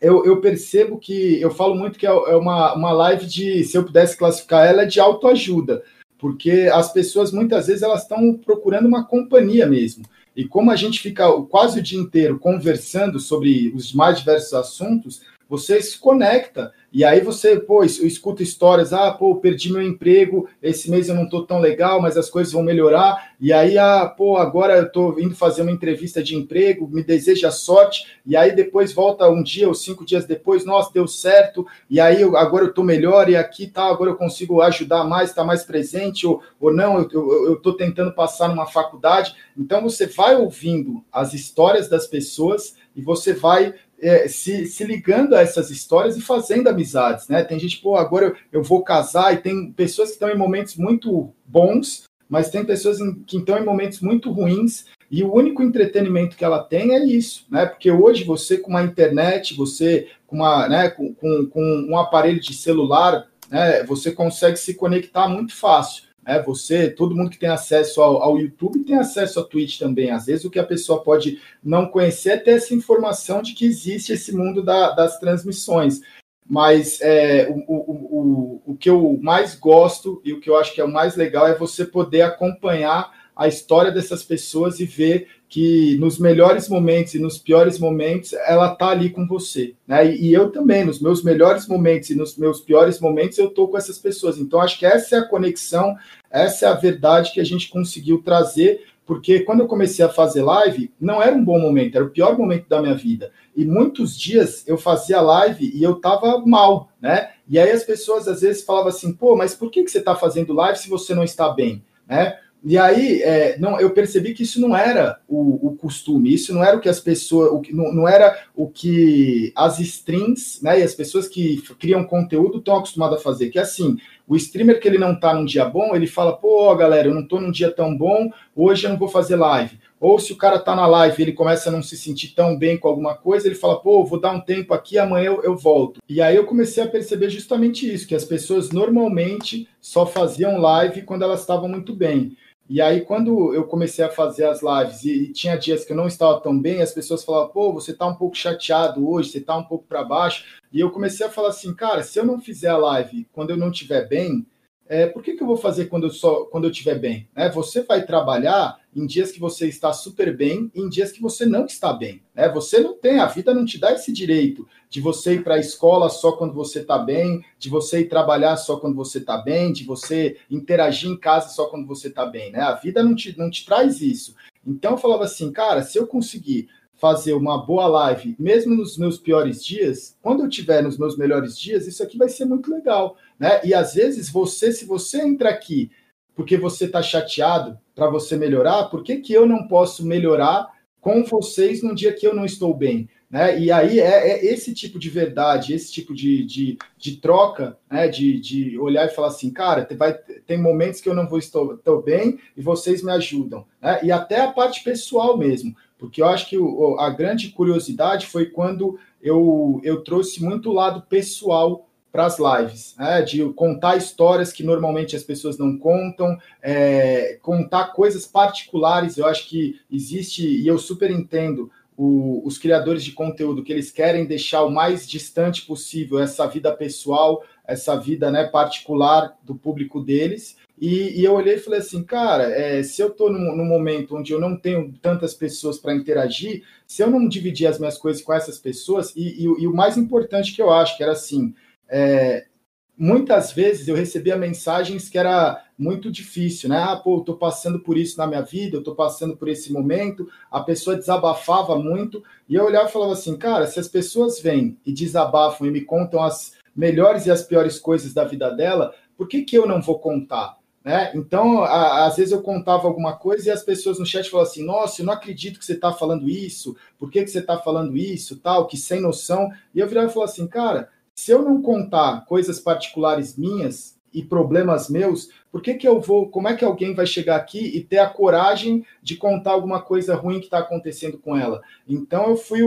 Speaker 6: eu, eu, percebo que eu falo muito que é, é uma, uma live de, se eu pudesse classificar ela, é de autoajuda, porque as pessoas muitas vezes elas estão procurando uma companhia mesmo. E como a gente fica quase o dia inteiro conversando sobre os mais diversos assuntos, você se conecta e aí você, pô, escuta histórias, ah, pô, perdi meu emprego, esse mês eu não tô tão legal, mas as coisas vão melhorar. E aí, ah, pô, agora eu tô indo fazer uma entrevista de emprego, me deseja sorte. E aí depois volta um dia ou cinco dias depois, nossa, deu certo. E aí eu, agora eu tô melhor e aqui tá, agora eu consigo ajudar mais, tá mais presente ou, ou não, eu, eu, eu tô tentando passar numa faculdade. Então você vai ouvindo as histórias das pessoas e você vai é, se, se ligando a essas histórias e fazendo amizades, né? Tem gente, pô, agora eu, eu vou casar e tem pessoas que estão em momentos muito bons, mas tem pessoas em, que estão em momentos muito ruins e o único entretenimento que ela tem é isso, né? Porque hoje você com uma internet, você com uma, né, com, com, com um aparelho de celular, né, você consegue se conectar muito fácil. É, você, todo mundo que tem acesso ao, ao, YouTube tem acesso a Twitch também. Às vezes o que a pessoa pode não conhecer é ter essa informação de que existe esse mundo da, das transmissões. Mas é, o, o, o, o que eu mais gosto e o que eu acho que é o mais legal é você poder acompanhar a história dessas pessoas e ver que nos melhores momentos e nos piores momentos ela tá ali com você, né? E, e, eu também, nos meus melhores momentos e nos meus piores momentos eu tô com essas pessoas. Então acho que essa é a conexão, essa é a verdade que a gente conseguiu trazer, porque quando eu comecei a fazer live, não era um bom momento, era o pior momento da minha vida. E muitos dias eu fazia live e eu tava mal, né? E aí as pessoas às vezes falavam assim: "Pô, mas por que que você tá fazendo live se você não está bem?", né? E aí, é, não, eu percebi que isso não era o, o, costume, isso não era o que as pessoas, o que, não, não era o que as streams, né, e as pessoas que criam conteúdo estão acostumadas a fazer. Que é assim, o streamer que ele não tá num dia bom, ele fala, pô, galera, eu não tô num dia tão bom, hoje eu não vou fazer live. Ou se o cara tá na live ele começa a não se sentir tão bem com alguma coisa, ele fala, pô, vou dar um tempo aqui, amanhã eu, eu volto. E aí eu comecei a perceber justamente isso, que as pessoas normalmente só faziam live quando elas estavam muito bem. E aí, quando eu comecei a fazer as lives e, e, tinha dias que eu não estava tão bem, as pessoas falavam, pô, você está um pouco chateado hoje, você está um pouco para baixo. E eu comecei a falar assim, cara, se eu não fizer a live quando eu não estiver bem, é, por que, que eu vou fazer quando eu só quando eu estiver bem? Né? Você vai trabalhar em dias que você está super bem e em dias que você não está bem. Né? Você não tem, a vida não te dá esse direito de você ir para a escola só quando você está bem, de você ir trabalhar só quando você está bem, de você interagir em casa só quando você está bem. Né? A vida não te, não te traz isso. Então eu falava assim, cara, se eu conseguir fazer uma boa live, mesmo nos meus piores dias, quando eu tiver nos meus melhores dias, isso aqui vai ser muito legal, né? E às vezes você, se você entra aqui porque você está chateado para você melhorar, por que, que eu não posso melhorar com vocês num dia que eu não estou bem? Né? E aí é, é esse tipo de verdade, esse tipo de, de, de troca, né? de, de olhar e falar assim, cara, vai, tem momentos que eu não vou estou, estou bem e vocês me ajudam. Né? E até a parte pessoal mesmo, porque eu acho que o, a grande curiosidade foi quando eu, eu trouxe muito o lado pessoal para as lives, né? de contar histórias que normalmente as pessoas não contam, é, contar coisas particulares. Eu acho que existe, e eu super entendo o, os criadores de conteúdo que eles querem deixar o mais distante possível essa vida pessoal, essa vida né, particular do público deles. E, e eu olhei e falei assim, cara, é, se eu estou num, num, momento onde eu não tenho tantas pessoas para interagir, se eu não dividir as minhas coisas com essas pessoas, e, e, e o mais importante que eu acho que era assim, é, muitas vezes eu recebia mensagens que era muito difícil, né? Ah, pô, eu tô passando por isso na minha vida, eu tô passando por esse momento. A pessoa desabafava muito e eu olhava e falava assim, cara, se as pessoas vêm e desabafam e me contam as melhores e as piores coisas da vida dela, por que que eu não vou contar? Né? Então, a, às vezes eu contava alguma coisa e as pessoas no chat falavam assim: Nossa, eu não acredito que você está falando isso, por que, que você está falando isso, tal, que sem noção. E eu virava e falava assim: Cara, se eu não contar coisas particulares minhas e problemas meus, por que, que eu vou, como é que alguém vai chegar aqui e ter a coragem de contar alguma coisa ruim que está acontecendo com ela? Então eu fui,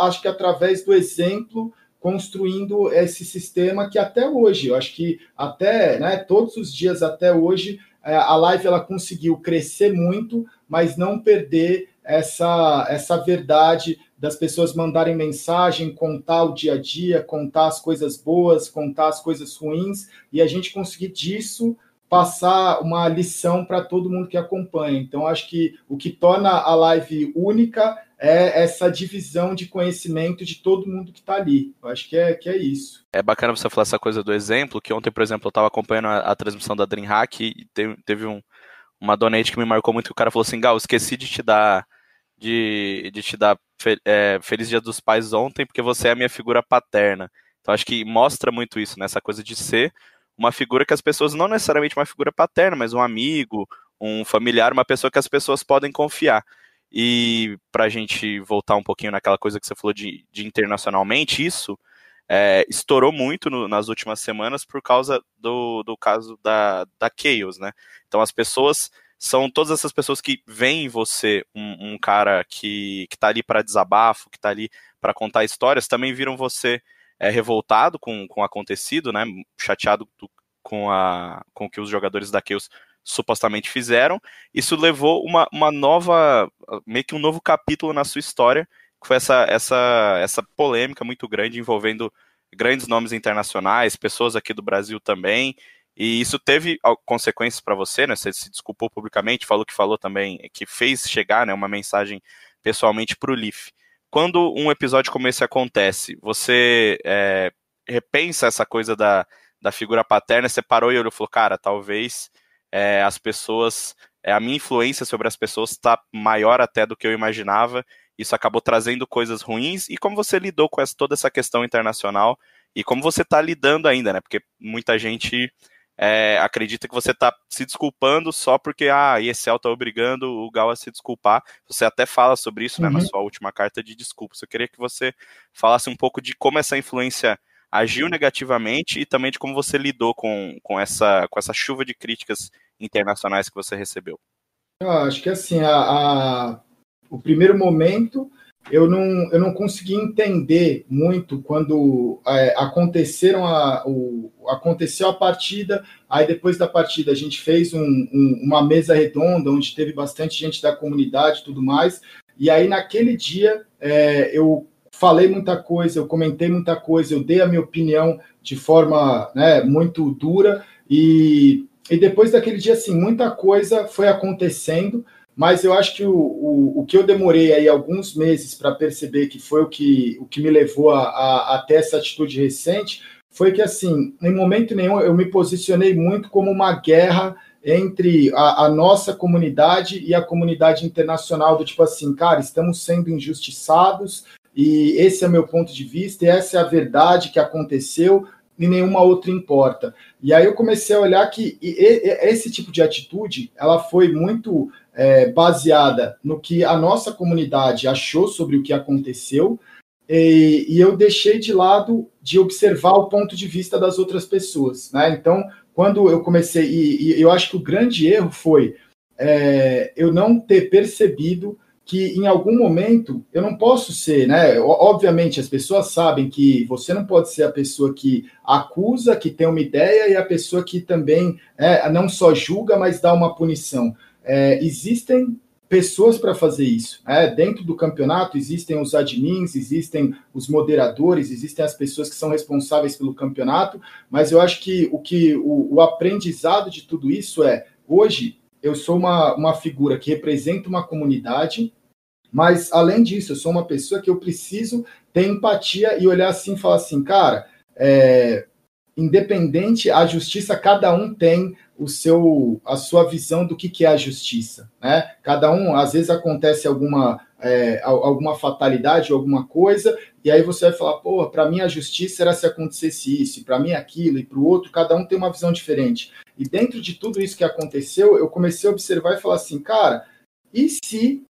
Speaker 6: acho que através do exemplo, construindo esse sistema que até hoje, eu acho que até, né, todos os dias até hoje, é, a live ela conseguiu crescer muito, mas não perder essa, essa verdade das pessoas mandarem mensagem, contar o dia a dia, contar as coisas boas, contar as coisas ruins, e a gente conseguir disso passar uma lição para todo mundo que acompanha. Então, acho que o que torna a live única é essa divisão de conhecimento de todo mundo que está ali. Eu acho que é, que é isso.
Speaker 7: É bacana você falar essa coisa do exemplo, que ontem, por exemplo, eu estava acompanhando a, a, transmissão da DreamHack e teve, teve um, uma donate que me marcou muito, que o cara falou assim, Gal, esqueci de te dar de, de te dar fe, é, Feliz Dia dos Pais ontem, porque você é a minha figura paterna. Então acho que mostra muito isso, né? Essa coisa de ser uma figura que as pessoas, não necessariamente uma figura paterna, mas um amigo, um familiar, uma pessoa que as pessoas podem confiar. E para a gente voltar um pouquinho naquela coisa que você falou de, de internacionalmente, isso é, estourou muito no, nas últimas semanas por causa do, do caso da, da Chaos, né? Então as pessoas são todas essas pessoas que veem em você um, um cara que, que tá ali para desabafo, que está ali para contar histórias, também viram você é, revoltado com, com o acontecido, né? Chateado com, a, com o que os jogadores da Chaos supostamente fizeram. Isso levou uma, uma nova, meio que um novo capítulo na sua história, que foi essa, essa, essa polêmica muito grande envolvendo grandes nomes internacionais, pessoas aqui do Brasil também. E isso teve consequências para você, né? Você se desculpou publicamente, falou que falou também, que fez chegar né, uma mensagem pessoalmente para o Leaf quando um episódio como esse acontece, você é, repensa essa coisa da, da figura paterna, você parou e olhou e falou, cara, talvez é, as pessoas, é, a minha influência sobre as pessoas está maior até do que eu imaginava, isso acabou trazendo coisas ruins, e como você lidou com essa, toda essa questão internacional, e como você está lidando ainda, né, porque muita gente é, acredita que você está se desculpando só porque ah, a ESL está obrigando o Gal a se desculpar. Você até fala sobre isso uhum. né, na uhum. sua última carta de desculpas. Eu queria que você falasse um pouco de como essa influência agiu negativamente e também de como você lidou com, com, essa, com essa chuva de críticas internacionais que você recebeu.
Speaker 6: Eu acho que assim, a, a, o primeiro momento eu não, eu não consegui entender muito quando é, aconteceram a, o, aconteceu a partida, aí depois da partida a gente fez um, um, uma mesa redonda onde teve bastante gente da comunidade e tudo mais, e aí naquele dia é, eu falei muita coisa, eu comentei muita coisa, eu dei a minha opinião de forma né, muito dura, e, e depois daquele dia, assim, muita coisa foi acontecendo, mas eu acho que o, o, o que eu demorei aí alguns meses para perceber que foi o que, o que me levou a, a, a ter essa atitude recente foi que, assim, em momento nenhum eu me posicionei muito como uma guerra entre a, a, nossa comunidade e a comunidade internacional, do tipo assim, cara, estamos sendo injustiçados e esse é o meu ponto de vista, e essa é a verdade que aconteceu, e nenhuma outra importa. E aí eu comecei a olhar que esse tipo de atitude, ela foi muito é, baseada no que a nossa comunidade achou sobre o que aconteceu, e, e, eu deixei de lado de observar o ponto de vista das outras pessoas. Né? Então, quando eu comecei, e, e eu acho que o grande erro foi é, eu não ter percebido que em algum momento eu não posso ser, né? Obviamente as pessoas sabem que você não pode ser a pessoa que acusa, que tem uma ideia e a pessoa que também é, não só julga, mas dá uma punição. É, existem pessoas para fazer isso. Né? Dentro do campeonato existem os admins, existem os moderadores, existem as pessoas que são responsáveis pelo campeonato, mas eu acho que o que o, o aprendizado de tudo isso é hoje eu sou uma, uma figura que representa uma comunidade, mas além disso, eu sou uma pessoa que eu preciso ter empatia e olhar assim e falar assim, cara, é, independente, a justiça cada um tem o seu a sua visão do que, que é a justiça, né? Cada um, às vezes acontece alguma é, alguma fatalidade alguma coisa, e aí você vai falar, pô, para mim a justiça era se acontecesse isso, para mim aquilo, e para o outro, cada um tem uma visão diferente. E dentro de tudo isso que aconteceu, eu comecei a observar e falar assim, cara, e se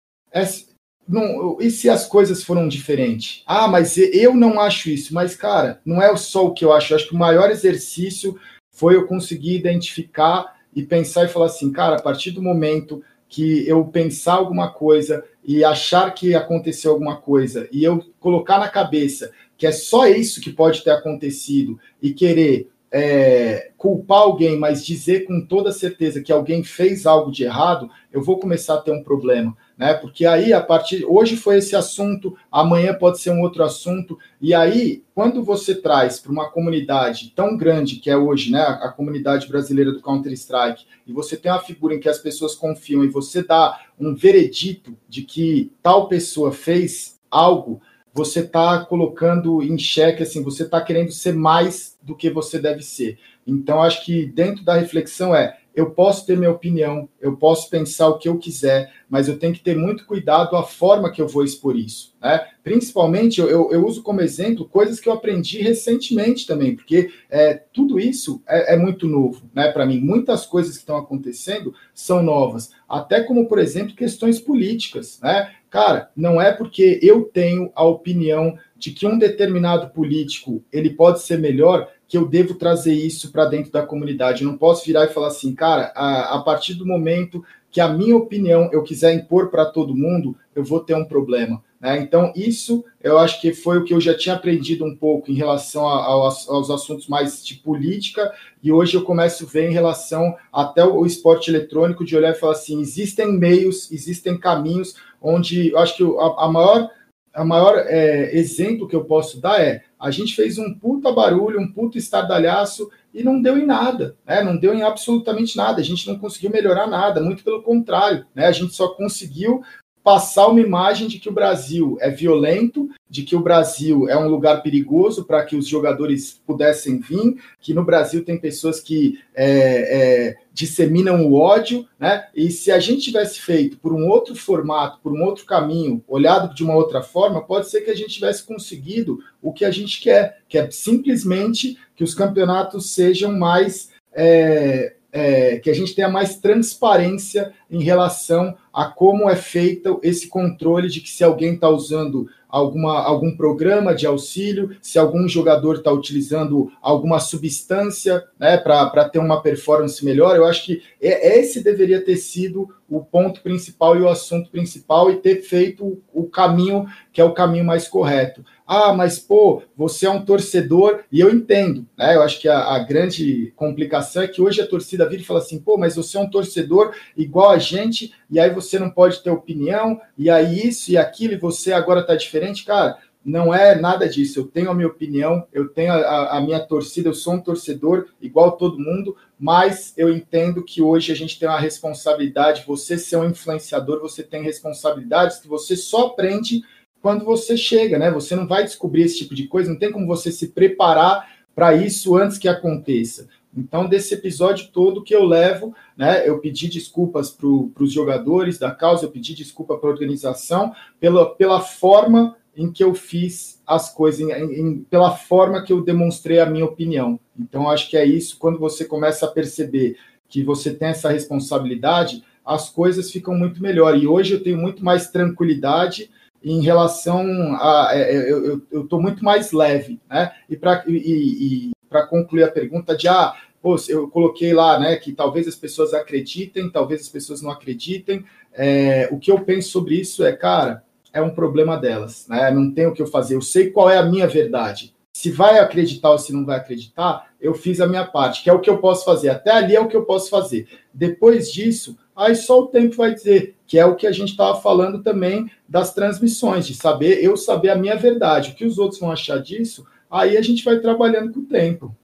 Speaker 6: não, e se as coisas foram diferentes? Ah, mas eu não acho isso. Mas, cara, não é só o que eu acho. Eu acho que o maior exercício foi eu conseguir identificar e pensar e falar assim, cara, a partir do momento que eu pensar alguma coisa e achar que aconteceu alguma coisa e eu colocar na cabeça que é só isso que pode ter acontecido e querer é, culpar alguém, mas dizer com toda certeza que alguém fez algo de errado, eu vou começar a ter um problema né? Porque aí, a partir. Hoje foi esse assunto, amanhã pode ser um outro assunto. E aí, quando você traz para uma comunidade tão grande que é hoje, né? A comunidade brasileira do Counter-Strike, e você tem uma figura em que as pessoas confiam e você dá um veredito de que tal pessoa fez algo, você está colocando em xeque, assim, você está querendo ser mais do que você deve ser. Então, acho que dentro da reflexão é eu posso ter minha opinião, eu posso pensar o que eu quiser, mas eu tenho que ter muito cuidado a forma que eu vou expor isso. Né? Principalmente, eu, eu, eu uso como exemplo coisas que eu aprendi recentemente também, porque é, tudo isso é, é muito novo né, para mim. Muitas coisas que estão acontecendo são novas, até como, por exemplo, questões políticas. Né? Cara, não é porque eu tenho a opinião de que um determinado político ele pode ser melhor que eu devo trazer isso para dentro da comunidade. Eu não posso virar e falar assim, cara, a, a partir do momento que a minha opinião eu quiser impor para todo mundo, eu vou ter um problema. Né? Então, isso eu acho que foi o que eu já tinha aprendido um pouco em relação a, a, aos, assuntos mais de política, e hoje eu começo a ver em relação até o, o esporte eletrônico, de olhar e falar assim: existem meios, existem caminhos onde eu acho que a, a maior a maior é, exemplo que eu posso dar é a gente fez um puta barulho, um puta estardalhaço e não deu em nada, né? Não deu em absolutamente nada. A gente não conseguiu melhorar nada, muito pelo contrário, né? A gente só conseguiu passar uma imagem de que o Brasil é violento, de que o Brasil é um lugar perigoso para que os jogadores pudessem vir, que no Brasil tem pessoas que é, é, disseminam o ódio, né? E se a gente tivesse feito por um outro formato, por um outro caminho, olhado de uma outra forma, pode ser que a gente tivesse conseguido o que a gente quer, que é simplesmente que os campeonatos sejam mais é, é, que a gente tenha mais transparência em relação a como é feito esse controle de que se alguém está usando alguma, algum programa de auxílio, se algum jogador está utilizando alguma substância né, para ter uma performance melhor. Eu acho que esse deveria ter sido o ponto principal e o assunto principal e ter feito o caminho que é o caminho mais correto. Ah, mas pô, você é um torcedor, e eu entendo, né? Eu acho que a, a, grande complicação é que hoje a torcida vira e fala assim, pô, mas você é um torcedor igual a gente, e aí você não pode ter opinião, e aí isso e aquilo, e você agora tá diferente, cara. Não é nada disso. Eu tenho a minha opinião, eu tenho a, a minha torcida, eu sou um torcedor igual todo mundo, mas eu entendo que hoje a gente tem uma responsabilidade. Você ser um influenciador, você tem responsabilidades que você só aprende quando você chega, né? Você não vai descobrir esse tipo de coisa, não tem como você se preparar para isso antes que aconteça. Então, desse episódio todo que eu levo, né, eu pedi desculpas para os jogadores da causa, eu pedi desculpa para a organização pela, pela forma em que eu fiz as coisas, em, em, pela forma que eu demonstrei a minha opinião. Então, acho que é isso, quando você começa a perceber que você tem essa responsabilidade, as coisas ficam muito melhor. E hoje eu tenho muito mais tranquilidade em relação a. É, é, eu estou muito mais leve, né? E para e, e concluir a pergunta de ah, pô, eu coloquei lá, né, que talvez as pessoas acreditem, talvez as pessoas não acreditem. É, o que eu penso sobre isso é, cara, é um problema delas, né? Não tem o que eu fazer. Eu sei qual é a minha verdade. Se vai acreditar ou se não vai acreditar, eu fiz a minha parte, que é o que eu posso fazer. Até ali é o que eu posso fazer. Depois disso, aí só o tempo vai dizer, que é o que a gente estava falando também das transmissões, de saber, eu saber a minha verdade. O que os outros vão achar disso, aí a gente vai trabalhando com o tempo.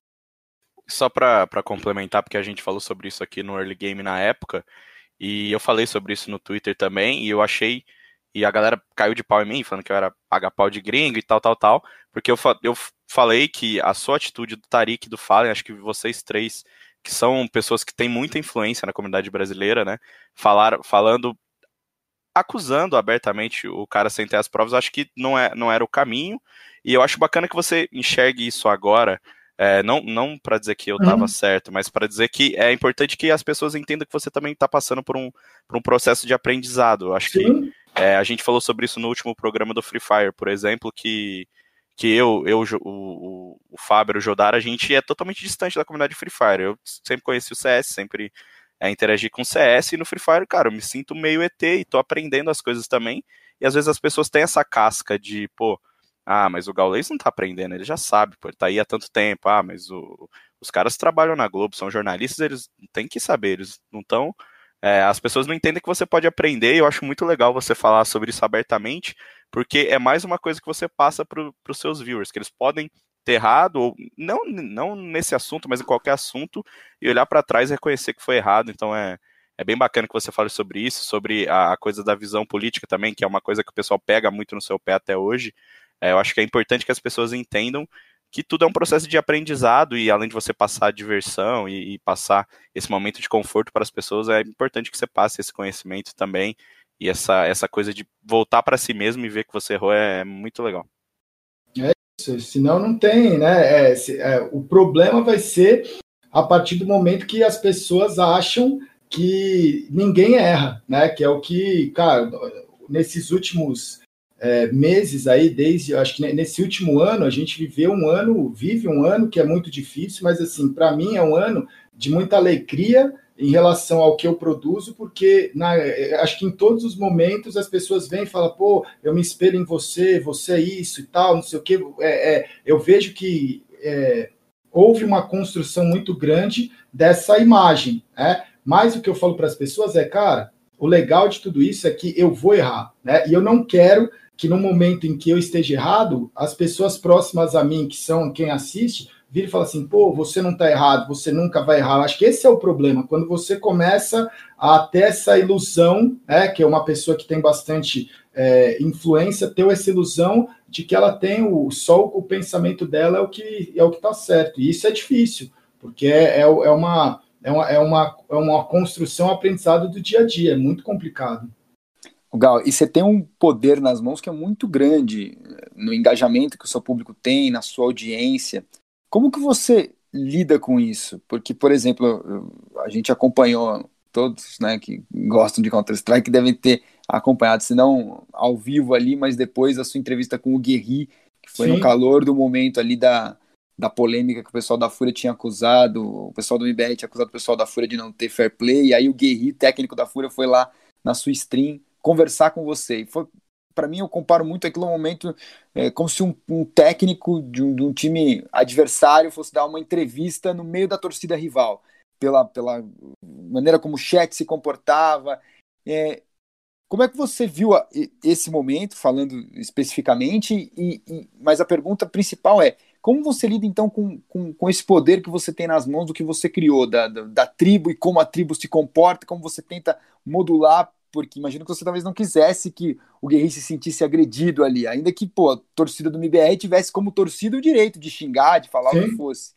Speaker 7: Só para complementar, porque a gente falou sobre isso aqui no Early Game na época, e eu falei sobre isso no Twitter também, e eu achei. E a galera caiu de pau em mim, falando que eu era paga pau de gringo e tal, tal, tal. Porque eu, eu falei que a sua atitude do Tarik e do Fallen, acho que vocês três que são pessoas que têm muita influência na comunidade brasileira, né? Falar, falando acusando abertamente o cara sem ter as provas, acho que não, é, não era o caminho. E eu acho bacana que você enxergue isso agora. É, não não para dizer que eu estava uhum. certo, mas para dizer que é importante que as pessoas entendam que você também está passando por um, por um processo de aprendizado. Eu acho Sim. que é, a gente falou sobre isso no último programa do Free Fire, por exemplo, que, que eu, eu o, o, Fábio, o Jodar, a gente é totalmente distante da comunidade Free Fire. Eu sempre conheci o CS, sempre é, interagi com o CS, e no Free Fire, cara, eu me sinto meio ET e tô aprendendo as coisas também. E às vezes as pessoas têm essa casca de, pô, ah, mas o Gaules não tá aprendendo, ele já sabe, pô, ele tá aí há tanto tempo. Ah, mas o, os caras trabalham na Globo, são jornalistas, eles têm que saber, eles não estão é, as pessoas não entendem que você pode aprender, e eu acho muito legal você falar sobre isso abertamente, porque é mais uma coisa que você passa para os seus viewers, que eles podem ter errado, ou não, não nesse assunto, mas em qualquer assunto, e olhar para trás e reconhecer que foi errado. Então é, é bem bacana que você fale sobre isso, sobre a, a, coisa da visão política também, que é uma coisa que o pessoal pega muito no seu pé até hoje. É, eu acho que é importante que as pessoas entendam que tudo é um processo de aprendizado e além de você passar diversão e, e passar esse momento de conforto para as pessoas, é importante que você passe esse conhecimento também e essa, essa coisa de voltar para si mesmo e ver que você errou é muito legal.
Speaker 6: É isso, senão não tem, né? É, se, é, o problema vai ser a partir do momento que as pessoas acham que ninguém erra, né? Que é o que, cara, nesses últimos é, meses aí, desde acho que nesse último ano, a gente viveu um ano, vive um ano que é muito difícil, mas assim, para mim é um ano de muita alegria em relação ao que eu produzo, porque na, acho que em todos os momentos as pessoas vêm e falam, pô, eu me espelho em você, você é isso e tal, não sei o que. É, é, eu vejo que é, houve uma construção muito grande dessa imagem, né? Mas o que eu falo para as pessoas é, cara, o legal de tudo isso é que eu vou errar, né? E eu não quero que no momento em que eu esteja errado, as pessoas próximas a mim, que são quem assiste, virem e falam assim, pô, você não está errado, você nunca vai errar. Acho que esse é o problema, quando você começa a ter essa ilusão, né, que é uma pessoa que tem bastante é, influência, ter essa ilusão de que ela tem o só o pensamento dela é o que é o que está certo. E isso é difícil, porque é, é, é, uma, é, uma, é, uma, é uma construção aprendizado do dia a dia, é muito complicado.
Speaker 5: Gal, e você tem um poder nas mãos que é muito grande no engajamento que o seu público tem, na sua audiência. Como que você lida com isso? Porque, por exemplo, a gente acompanhou todos né, que gostam de Counter-Strike devem ter acompanhado, se não ao vivo ali, mas depois a sua entrevista com o Guerri, que foi Sim. no calor do momento ali da, da polêmica que o pessoal da Fúria tinha acusado, o pessoal do IBR tinha acusado o pessoal da Fúria de não ter fair play, e aí o Guerri, técnico da Fúria, foi lá na sua stream conversar com você. Foi, para mim, eu comparo muito aquilo ao momento é, como se um, um técnico de um, de um, time adversário fosse dar uma entrevista no meio da torcida rival, pela, pela maneira como o chat se comportava. É, como é que você viu a, esse momento, falando especificamente? E, e, mas a pergunta principal é: como você lida então com, com, com, esse poder que você tem nas mãos do que você criou, da, da, da tribo e como a tribo se comporta, como você tenta modular porque imagino que você talvez não quisesse que o Guerreiro se sentisse agredido ali, ainda que, pô, a torcida do MBR tivesse como torcida o direito de xingar, de falar Sim. o que fosse.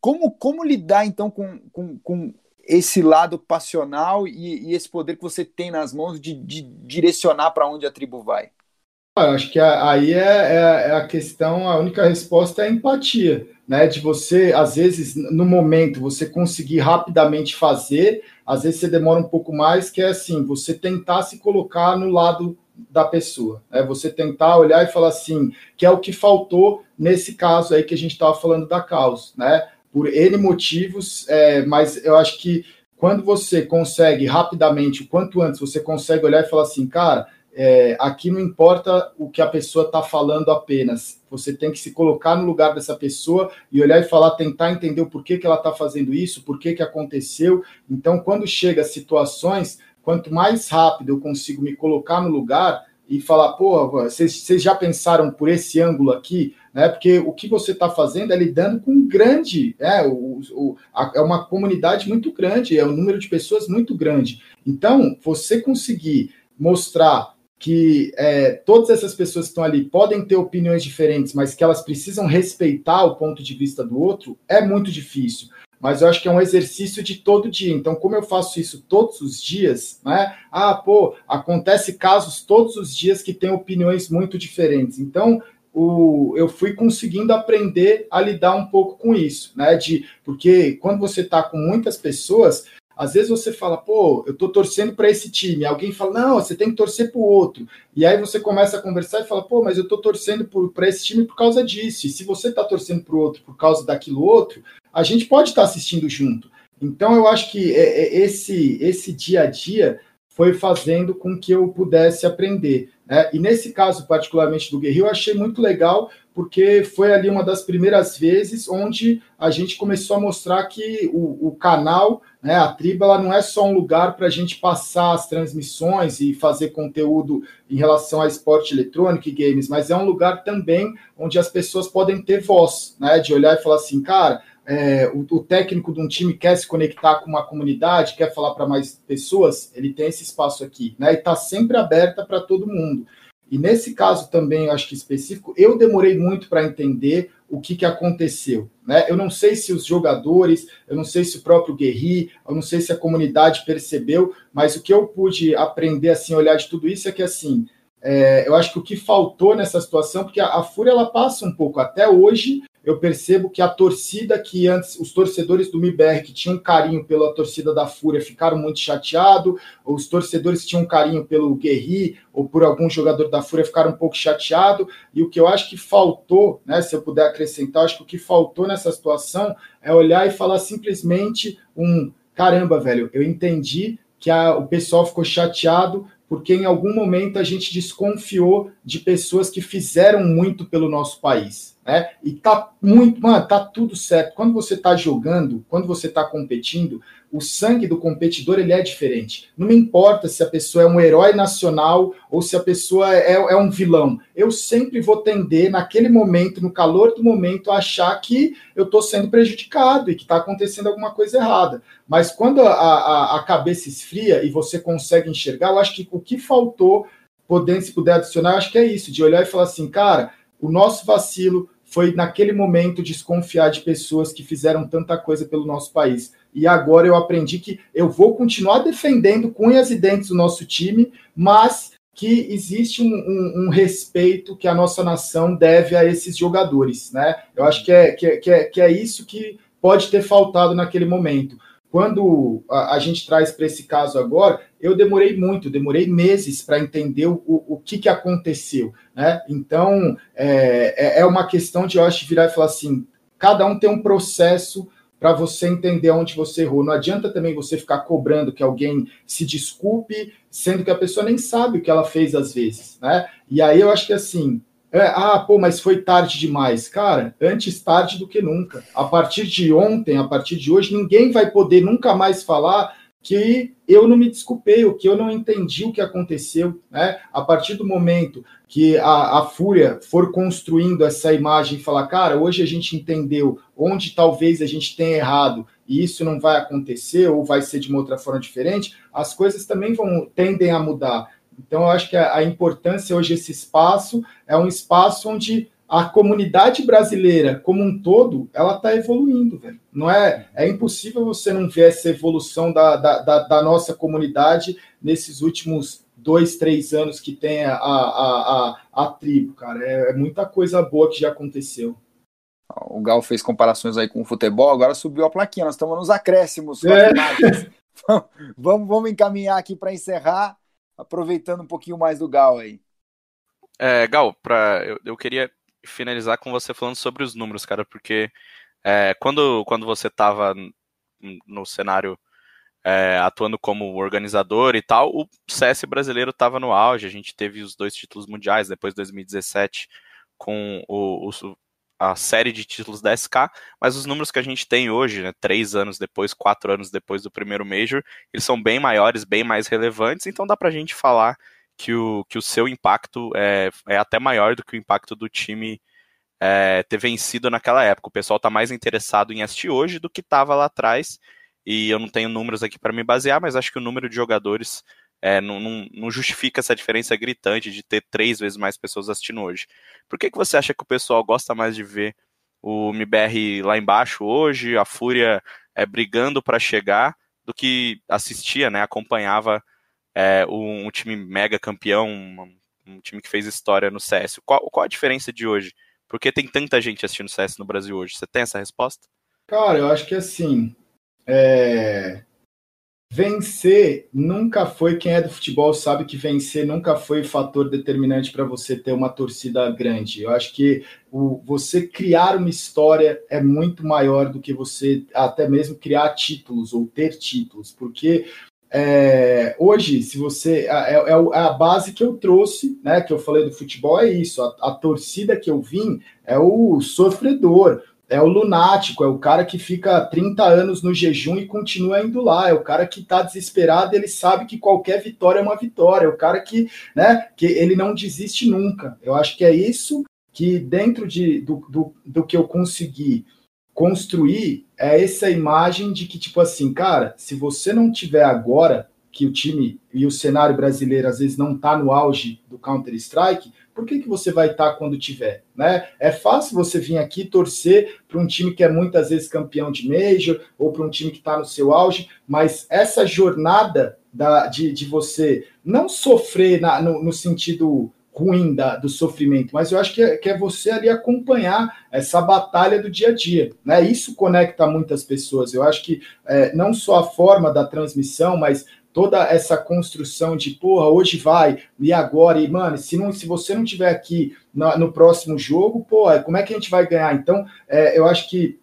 Speaker 5: Como, como lidar, então, com, com, com esse lado passional e, e, esse poder que você tem nas mãos de, de direcionar para onde a tribo vai?
Speaker 6: Eu acho que aí é, é, é, a questão, a única resposta é a empatia, né? De você, às vezes, no momento, você conseguir rapidamente fazer, às vezes você demora um pouco mais, que é assim, você tentar se colocar no lado da pessoa, né? Você tentar olhar e falar assim, que é o que faltou nesse caso aí que a gente estava falando da causa, né? Por N motivos, é, mas eu acho que quando você consegue rapidamente, o quanto antes você consegue olhar e falar assim, cara, é, aqui não importa o que a pessoa está falando apenas. Você tem que se colocar no lugar dessa pessoa e olhar e falar, tentar entender o porquê que ela está fazendo isso, por que aconteceu. Então, quando chega situações, quanto mais rápido eu consigo me colocar no lugar e falar, pô, vocês, já pensaram por esse ângulo aqui? Né? Porque o que você está fazendo é lidando com um grande, é, o, o, a, é uma comunidade muito grande, é um número de pessoas muito grande. Então, você conseguir mostrar que é, todas essas pessoas que estão ali podem ter opiniões diferentes, mas que elas precisam respeitar o ponto de vista do outro, é muito difícil. mas eu acho que é um exercício de todo dia. Então, como eu faço isso todos os dias, né? Ah, pô, acontece casos todos os dias que têm opiniões muito diferentes. Então, o, eu fui conseguindo aprender a lidar um pouco com isso, né? De porque quando você está com muitas pessoas, às vezes você fala, pô, eu tô torcendo para esse time. Alguém fala, não, você tem que torcer para o outro. E aí você começa a conversar e fala, pô, mas eu tô torcendo para esse time por causa disso. E se você tá torcendo para o outro por causa daquilo outro, a gente pode estar tá assistindo junto. Então eu acho que é, é, esse esse dia a dia foi fazendo com que eu pudesse aprender. Né? E nesse caso, particularmente do Guerreiro, eu achei muito legal, porque foi ali uma das primeiras vezes onde a gente começou a mostrar que o, o canal, né, a tribo, ela não é só um lugar para a gente passar as transmissões e fazer conteúdo em relação a esporte eletrônico e games, mas é um lugar também onde as pessoas podem ter voz, né, de olhar e falar assim, cara, é, o, o, técnico de um time quer se conectar com uma comunidade, quer falar para mais pessoas, ele tem esse espaço aqui, né? E está sempre aberta para todo mundo. E nesse caso também, eu acho que específico, eu demorei muito para entender o que, que aconteceu. Né? Eu não sei se os jogadores, eu não sei se o próprio Guerri, eu não sei se a comunidade percebeu, mas o que eu pude aprender, assim, olhar de tudo isso é que, assim, é, eu acho que o que faltou nessa situação, porque a, a Fúria ela passa um pouco, até hoje, eu percebo que a torcida que antes, os torcedores do MIBR que tinham carinho pela torcida da Fúria ficaram muito chateados, os torcedores que tinham carinho pelo Guerri ou por algum jogador da Fúria ficaram um pouco chateados, e o que eu acho que faltou, né, se eu puder acrescentar, acho que o que faltou nessa situação é olhar e falar simplesmente um caramba, velho, eu entendi que a, o pessoal ficou chateado porque em algum momento a gente desconfiou de pessoas que fizeram muito pelo nosso país né? E tá muito, mano, tá tudo certo. Quando você tá jogando, quando você tá competindo, o sangue do competidor ele é diferente. Não me importa se a pessoa é um herói nacional ou se a pessoa é, é um vilão. Eu sempre vou tender, naquele momento, no calor do momento, a achar que eu estou sendo prejudicado e que está acontecendo alguma coisa errada. Mas quando a, a, a cabeça esfria e você consegue enxergar, eu acho que o que faltou, podendo se puder adicionar, eu acho que é isso, de olhar e falar assim, cara, o nosso vacilo foi naquele momento desconfiar de pessoas que fizeram tanta coisa pelo nosso país. E agora eu aprendi que eu vou continuar defendendo cunhas e dentes o nosso time, mas que existe um, um, um, respeito que a nossa nação deve a esses jogadores, né? Eu acho que é, que é, que é, que é isso que pode ter faltado naquele momento. Quando a, a gente traz para esse caso agora, eu demorei muito, demorei meses para entender o, o, que, que aconteceu. Né? Então, é, é, é uma questão de, eu acho, virar e falar assim: cada um tem um processo para você entender onde você errou. Não adianta também você ficar cobrando que alguém se desculpe, sendo que a pessoa nem sabe o que ela fez às vezes, né? E aí eu acho que assim, é, ah, pô, mas foi tarde demais. Cara, antes tarde do que nunca. A partir de ontem, a partir de hoje, ninguém vai poder nunca mais falar que eu não me desculpei, o que eu não entendi o que aconteceu. Né? A partir do momento que a, a Fúria for construindo essa imagem e falar, cara, hoje a gente entendeu onde talvez a gente tenha errado e isso não vai acontecer ou vai ser de uma outra forma diferente, as coisas também vão tendem a mudar. Então, eu acho que a, a importância hoje, esse espaço, é um espaço onde a comunidade brasileira como um todo, ela está evoluindo, velho. Não é, é impossível você não ver essa evolução da, da, da, da nossa comunidade nesses últimos dois, três anos que tem a, a, a, a tribo, cara. É, é, muita coisa boa que já aconteceu.
Speaker 5: O Gal fez comparações aí com o futebol, agora subiu a plaquinha, nós estamos nos acréscimos. É. <laughs> vamos, vamos encaminhar aqui para encerrar aproveitando um pouquinho mais do Gal aí.
Speaker 7: É, Gal, pra, eu, eu queria finalizar com você falando sobre os números, cara, porque é, quando, quando você estava no cenário é, atuando como organizador e tal, o CS brasileiro estava no auge, a gente teve os dois títulos mundiais, depois de 2017 com o, o, a série de títulos da SK, mas os números que a gente tem hoje, né, três anos depois, quatro anos depois do primeiro Major, eles são bem maiores, bem mais relevantes, então dá pra gente falar que o, que o seu impacto é, é até maior do que o impacto do time é, ter vencido naquela época. O pessoal tá mais interessado em assistir hoje do que estava lá atrás, e eu não tenho números aqui para me basear, mas acho que o número de jogadores é, não, não, não, justifica essa diferença gritante de ter três vezes mais pessoas assistindo hoje. Por que, que você acha que o pessoal gosta mais de ver o MBR lá embaixo hoje, a Fúria é, brigando para chegar do que assistia, né, acompanhava é, um, um, time mega campeão, um, um, time que fez história no CS. Qual, qual a diferença de hoje? Por que tem tanta gente assistindo CS no Brasil hoje? Você tem essa resposta?
Speaker 6: Cara, eu acho que assim, é... vencer nunca foi, quem é do futebol sabe que vencer nunca foi fator determinante para você ter uma torcida grande. Eu acho que o, você criar uma história é muito maior do que você até mesmo criar títulos ou ter títulos, porque é, hoje, se você. É, é, é, a base que eu trouxe, né? Que eu falei do futebol, é isso. A, a, torcida que eu vim é o sofredor, é o lunático, é o cara que fica 30 anos no jejum e continua indo lá, é o cara que tá desesperado, ele sabe que qualquer vitória é uma vitória, é o cara que, né, que ele não desiste nunca. Eu acho que é isso que dentro de, do, do, do que eu consegui construir é essa imagem de que, tipo assim, cara, se você não tiver agora que o time e o cenário brasileiro às vezes não tá no auge do Counter-Strike, por que, que você vai estar tá quando tiver? Né? É fácil você vir aqui torcer para um time que é muitas vezes campeão de Major ou para um time que está no seu auge, mas essa jornada da, de, de você não sofrer na, no, no sentido ruim da, do sofrimento, mas eu acho que é, que é você ali acompanhar essa batalha do dia a dia. Né? Isso conecta muitas pessoas. Eu acho que é, não só a forma da transmissão, mas toda essa construção de porra, hoje vai, e agora, e mano, se, não, se você não tiver aqui no, no próximo jogo, pô, como é que a gente vai ganhar? Então, é, eu acho que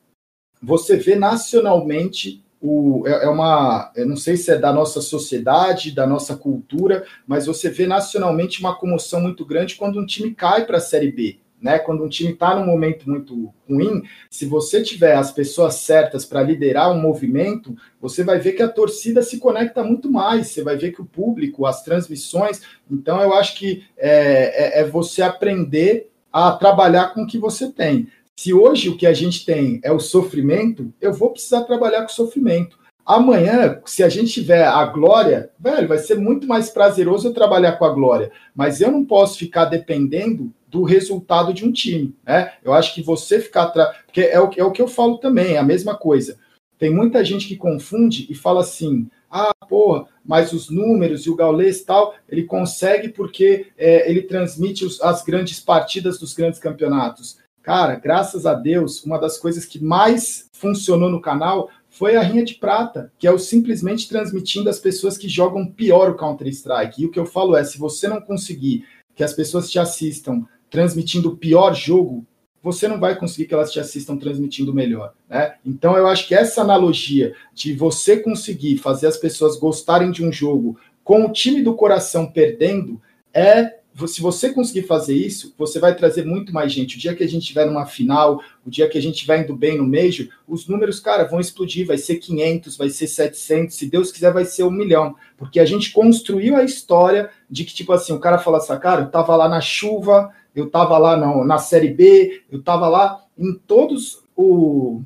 Speaker 6: você vê nacionalmente o, é, é, uma, eu não sei se é da nossa sociedade, da nossa cultura, mas você vê nacionalmente uma comoção muito grande quando um time cai para a Série B. Né, quando um time está num momento muito ruim, se você tiver as pessoas certas para liderar um movimento, você vai ver que a torcida se conecta muito mais, você vai ver que o público, as transmissões. Então, eu acho que é, é, é você aprender a trabalhar com o que você tem. Se hoje o que a gente tem é o sofrimento, eu vou precisar trabalhar com sofrimento. Amanhã, se a gente tiver a glória, velho, vai ser muito mais prazeroso eu trabalhar com a glória. Mas eu não posso ficar dependendo do resultado de um time, né? Eu acho que você ficar atrás. Porque é o, é o que eu falo também, é a mesma coisa. Tem muita gente que confunde e fala assim: ah, porra, mas os números e o Gaules tal, ele consegue porque é, ele transmite os, as grandes partidas dos grandes campeonatos. Cara, graças a Deus, uma das coisas que mais funcionou no canal foi a Rinha de Prata, que é o simplesmente transmitindo as pessoas que jogam pior o Counter-Strike. E o que eu falo é: se você não conseguir que as pessoas te assistam transmitindo o pior jogo, você não vai conseguir que elas te assistam transmitindo melhor. Né? Então eu acho que essa analogia de você conseguir fazer as pessoas gostarem de um jogo com o time do coração perdendo é se você conseguir fazer isso, você vai trazer muito mais gente. O dia que a gente estiver numa final, o dia que a gente vai indo bem no Major, os números, cara, vão explodir. Vai ser 500, vai ser 700, se Deus quiser, vai ser um milhão. Porque a gente construiu a história de que, tipo assim, o cara fala assim, cara, eu tava lá na chuva, eu tava lá na, na Série B, eu tava lá em todos o,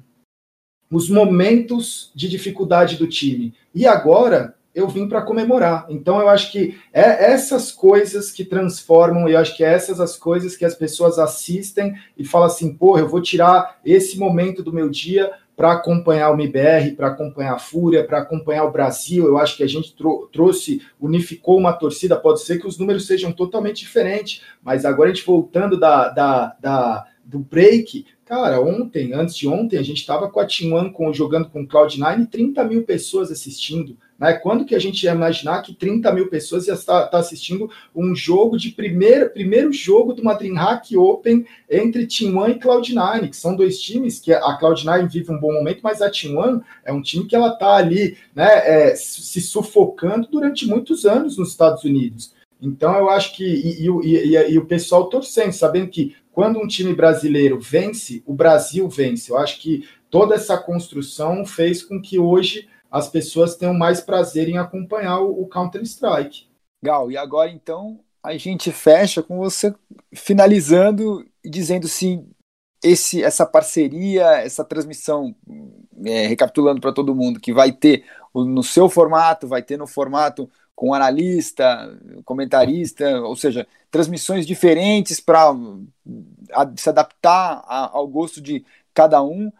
Speaker 6: os momentos de dificuldade do time. E agora eu vim para comemorar. Então eu acho que é essas coisas que transformam, eu acho que é essas as coisas que as pessoas assistem e falam assim, porra, eu vou tirar esse momento do meu dia para acompanhar o MBR, para acompanhar a Fúria, para acompanhar o Brasil. Eu acho que a gente trou trouxe, unificou uma torcida. Pode ser que os números sejam totalmente diferentes, mas agora a gente voltando da, da, da do break, Cara, ontem, antes de ontem, a gente estava com a com, jogando com Cloud9 30 mil pessoas assistindo. Né? Quando que a gente ia imaginar que 30 mil pessoas ia estar, estar assistindo um jogo de primeiro, primeiro jogo do uma DreamHack Open entre Team One e Cloud9, que são dois times que a Cloud9 vive um bom momento, mas a Team One é um time que ela está ali né, é, se sufocando durante muitos anos nos Estados Unidos. Então eu acho que e, e, e, e, o pessoal torcendo, sabendo que quando um time brasileiro vence, o Brasil vence. Eu acho que toda essa construção fez com que hoje as pessoas tenham mais prazer em acompanhar o, o Counter-Strike.
Speaker 5: Gal, e agora então a gente fecha com você finalizando e dizendo se esse, essa parceria, essa transmissão, é, recapitulando para todo mundo, que vai ter no seu formato, vai ter no formato com analista, comentarista, ou seja, transmissões diferentes para se adaptar a, ao gosto de cada um.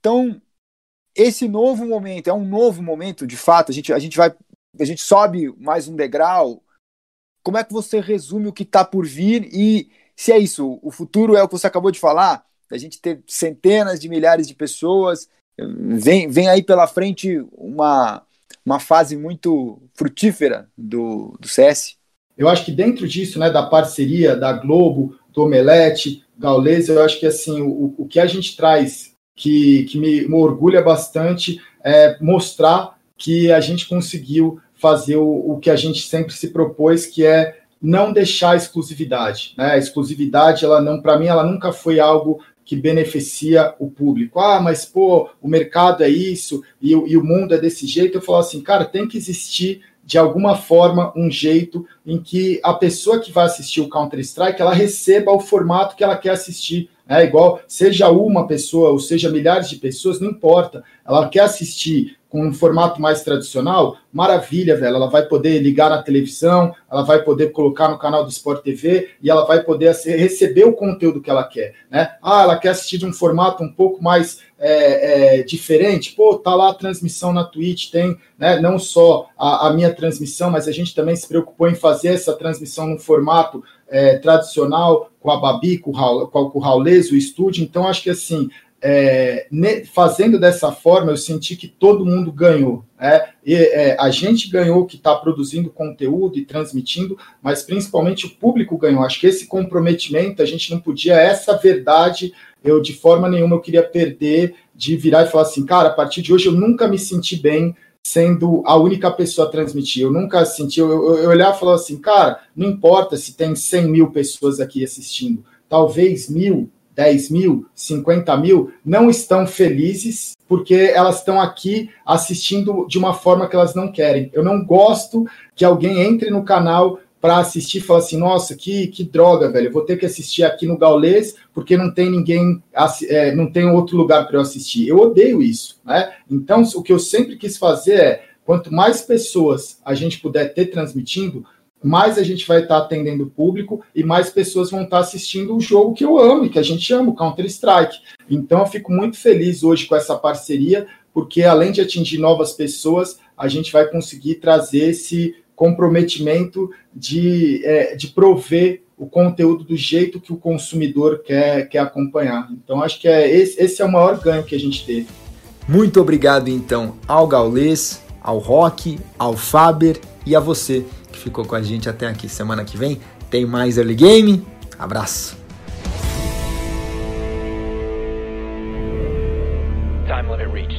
Speaker 5: Então, esse novo momento é um novo momento, de fato. A gente, a gente vai, a gente sobe mais um degrau. Como é que você resume o que está por vir e se é isso, o futuro é o que você acabou de falar, a gente ter centenas de milhares de pessoas, vem, vem aí pela frente uma, uma fase muito frutífera do, do CS.
Speaker 6: Eu acho que dentro disso, né, da parceria da Globo, do Omelete, Gaules, eu acho que assim, o, o que a gente traz que, que me, me orgulha bastante é mostrar que a gente conseguiu fazer o, o que a gente sempre se propôs, que é não deixar a exclusividade. Né? A exclusividade, ela não, para mim, ela nunca foi algo que beneficia o público. Ah, mas pô, o mercado é isso e, e o mundo é desse jeito. Eu falo assim, cara, tem que existir de alguma forma um jeito em que a pessoa que vai assistir o Counter Strike ela receba o formato que ela quer assistir. É igual, seja uma pessoa ou seja milhares de pessoas, não importa. Ela quer assistir com um formato mais tradicional, maravilha, velho. Ela vai poder ligar na televisão, ela vai poder colocar no canal do Sport TV e ela vai poder receber o conteúdo que ela quer, né? Ah, ela quer assistir de um formato um pouco mais é, é, diferente. Pô, tá lá a transmissão na Twitch, tem né, não só a, a, minha transmissão, mas a gente também se preocupou em fazer essa transmissão no formato é, tradicional, com a Babi, com o, Raul, com o Raulês, o estúdio. Então, acho que assim, é, ne, fazendo dessa forma, eu senti que todo mundo ganhou. Né? E, é, a gente ganhou que está produzindo conteúdo e transmitindo, mas principalmente o público ganhou. Acho que esse comprometimento, a gente não podia, essa verdade, eu de forma nenhuma eu queria perder de virar e falar assim, cara, a partir de hoje eu nunca me senti bem sendo a única pessoa a transmitir. Eu nunca senti, eu, eu, eu olhava e falava assim, cara, não importa se tem 100 mil pessoas aqui assistindo, talvez mil, 10 mil, 50 mil, não estão felizes porque elas estão aqui assistindo de uma forma que elas não querem. Eu não gosto que alguém entre no canal para assistir e falar assim, nossa, que, que droga, velho, eu vou ter que assistir aqui no Gaulês porque não tem ninguém, é, não tem outro lugar para eu assistir. Eu odeio isso, né? Então, o que eu sempre quis fazer é, quanto mais pessoas a gente puder ter transmitindo, mais a gente vai estar tá atendendo o público e mais pessoas vão estar tá assistindo o jogo que eu amo e que a gente ama, o Counter-Strike. Então, eu fico muito feliz hoje com essa parceria, porque além de atingir novas pessoas, a gente vai conseguir trazer esse comprometimento de, é, de prover o conteúdo do jeito que o consumidor quer, quer acompanhar. Então, acho que é esse, esse é o maior ganho que a gente teve.
Speaker 5: Muito obrigado, então, ao Gaules, ao Rock, ao Faber e a você que ficou com a gente até aqui. Semana que vem tem mais Early Game. Abraço! Time limit reached.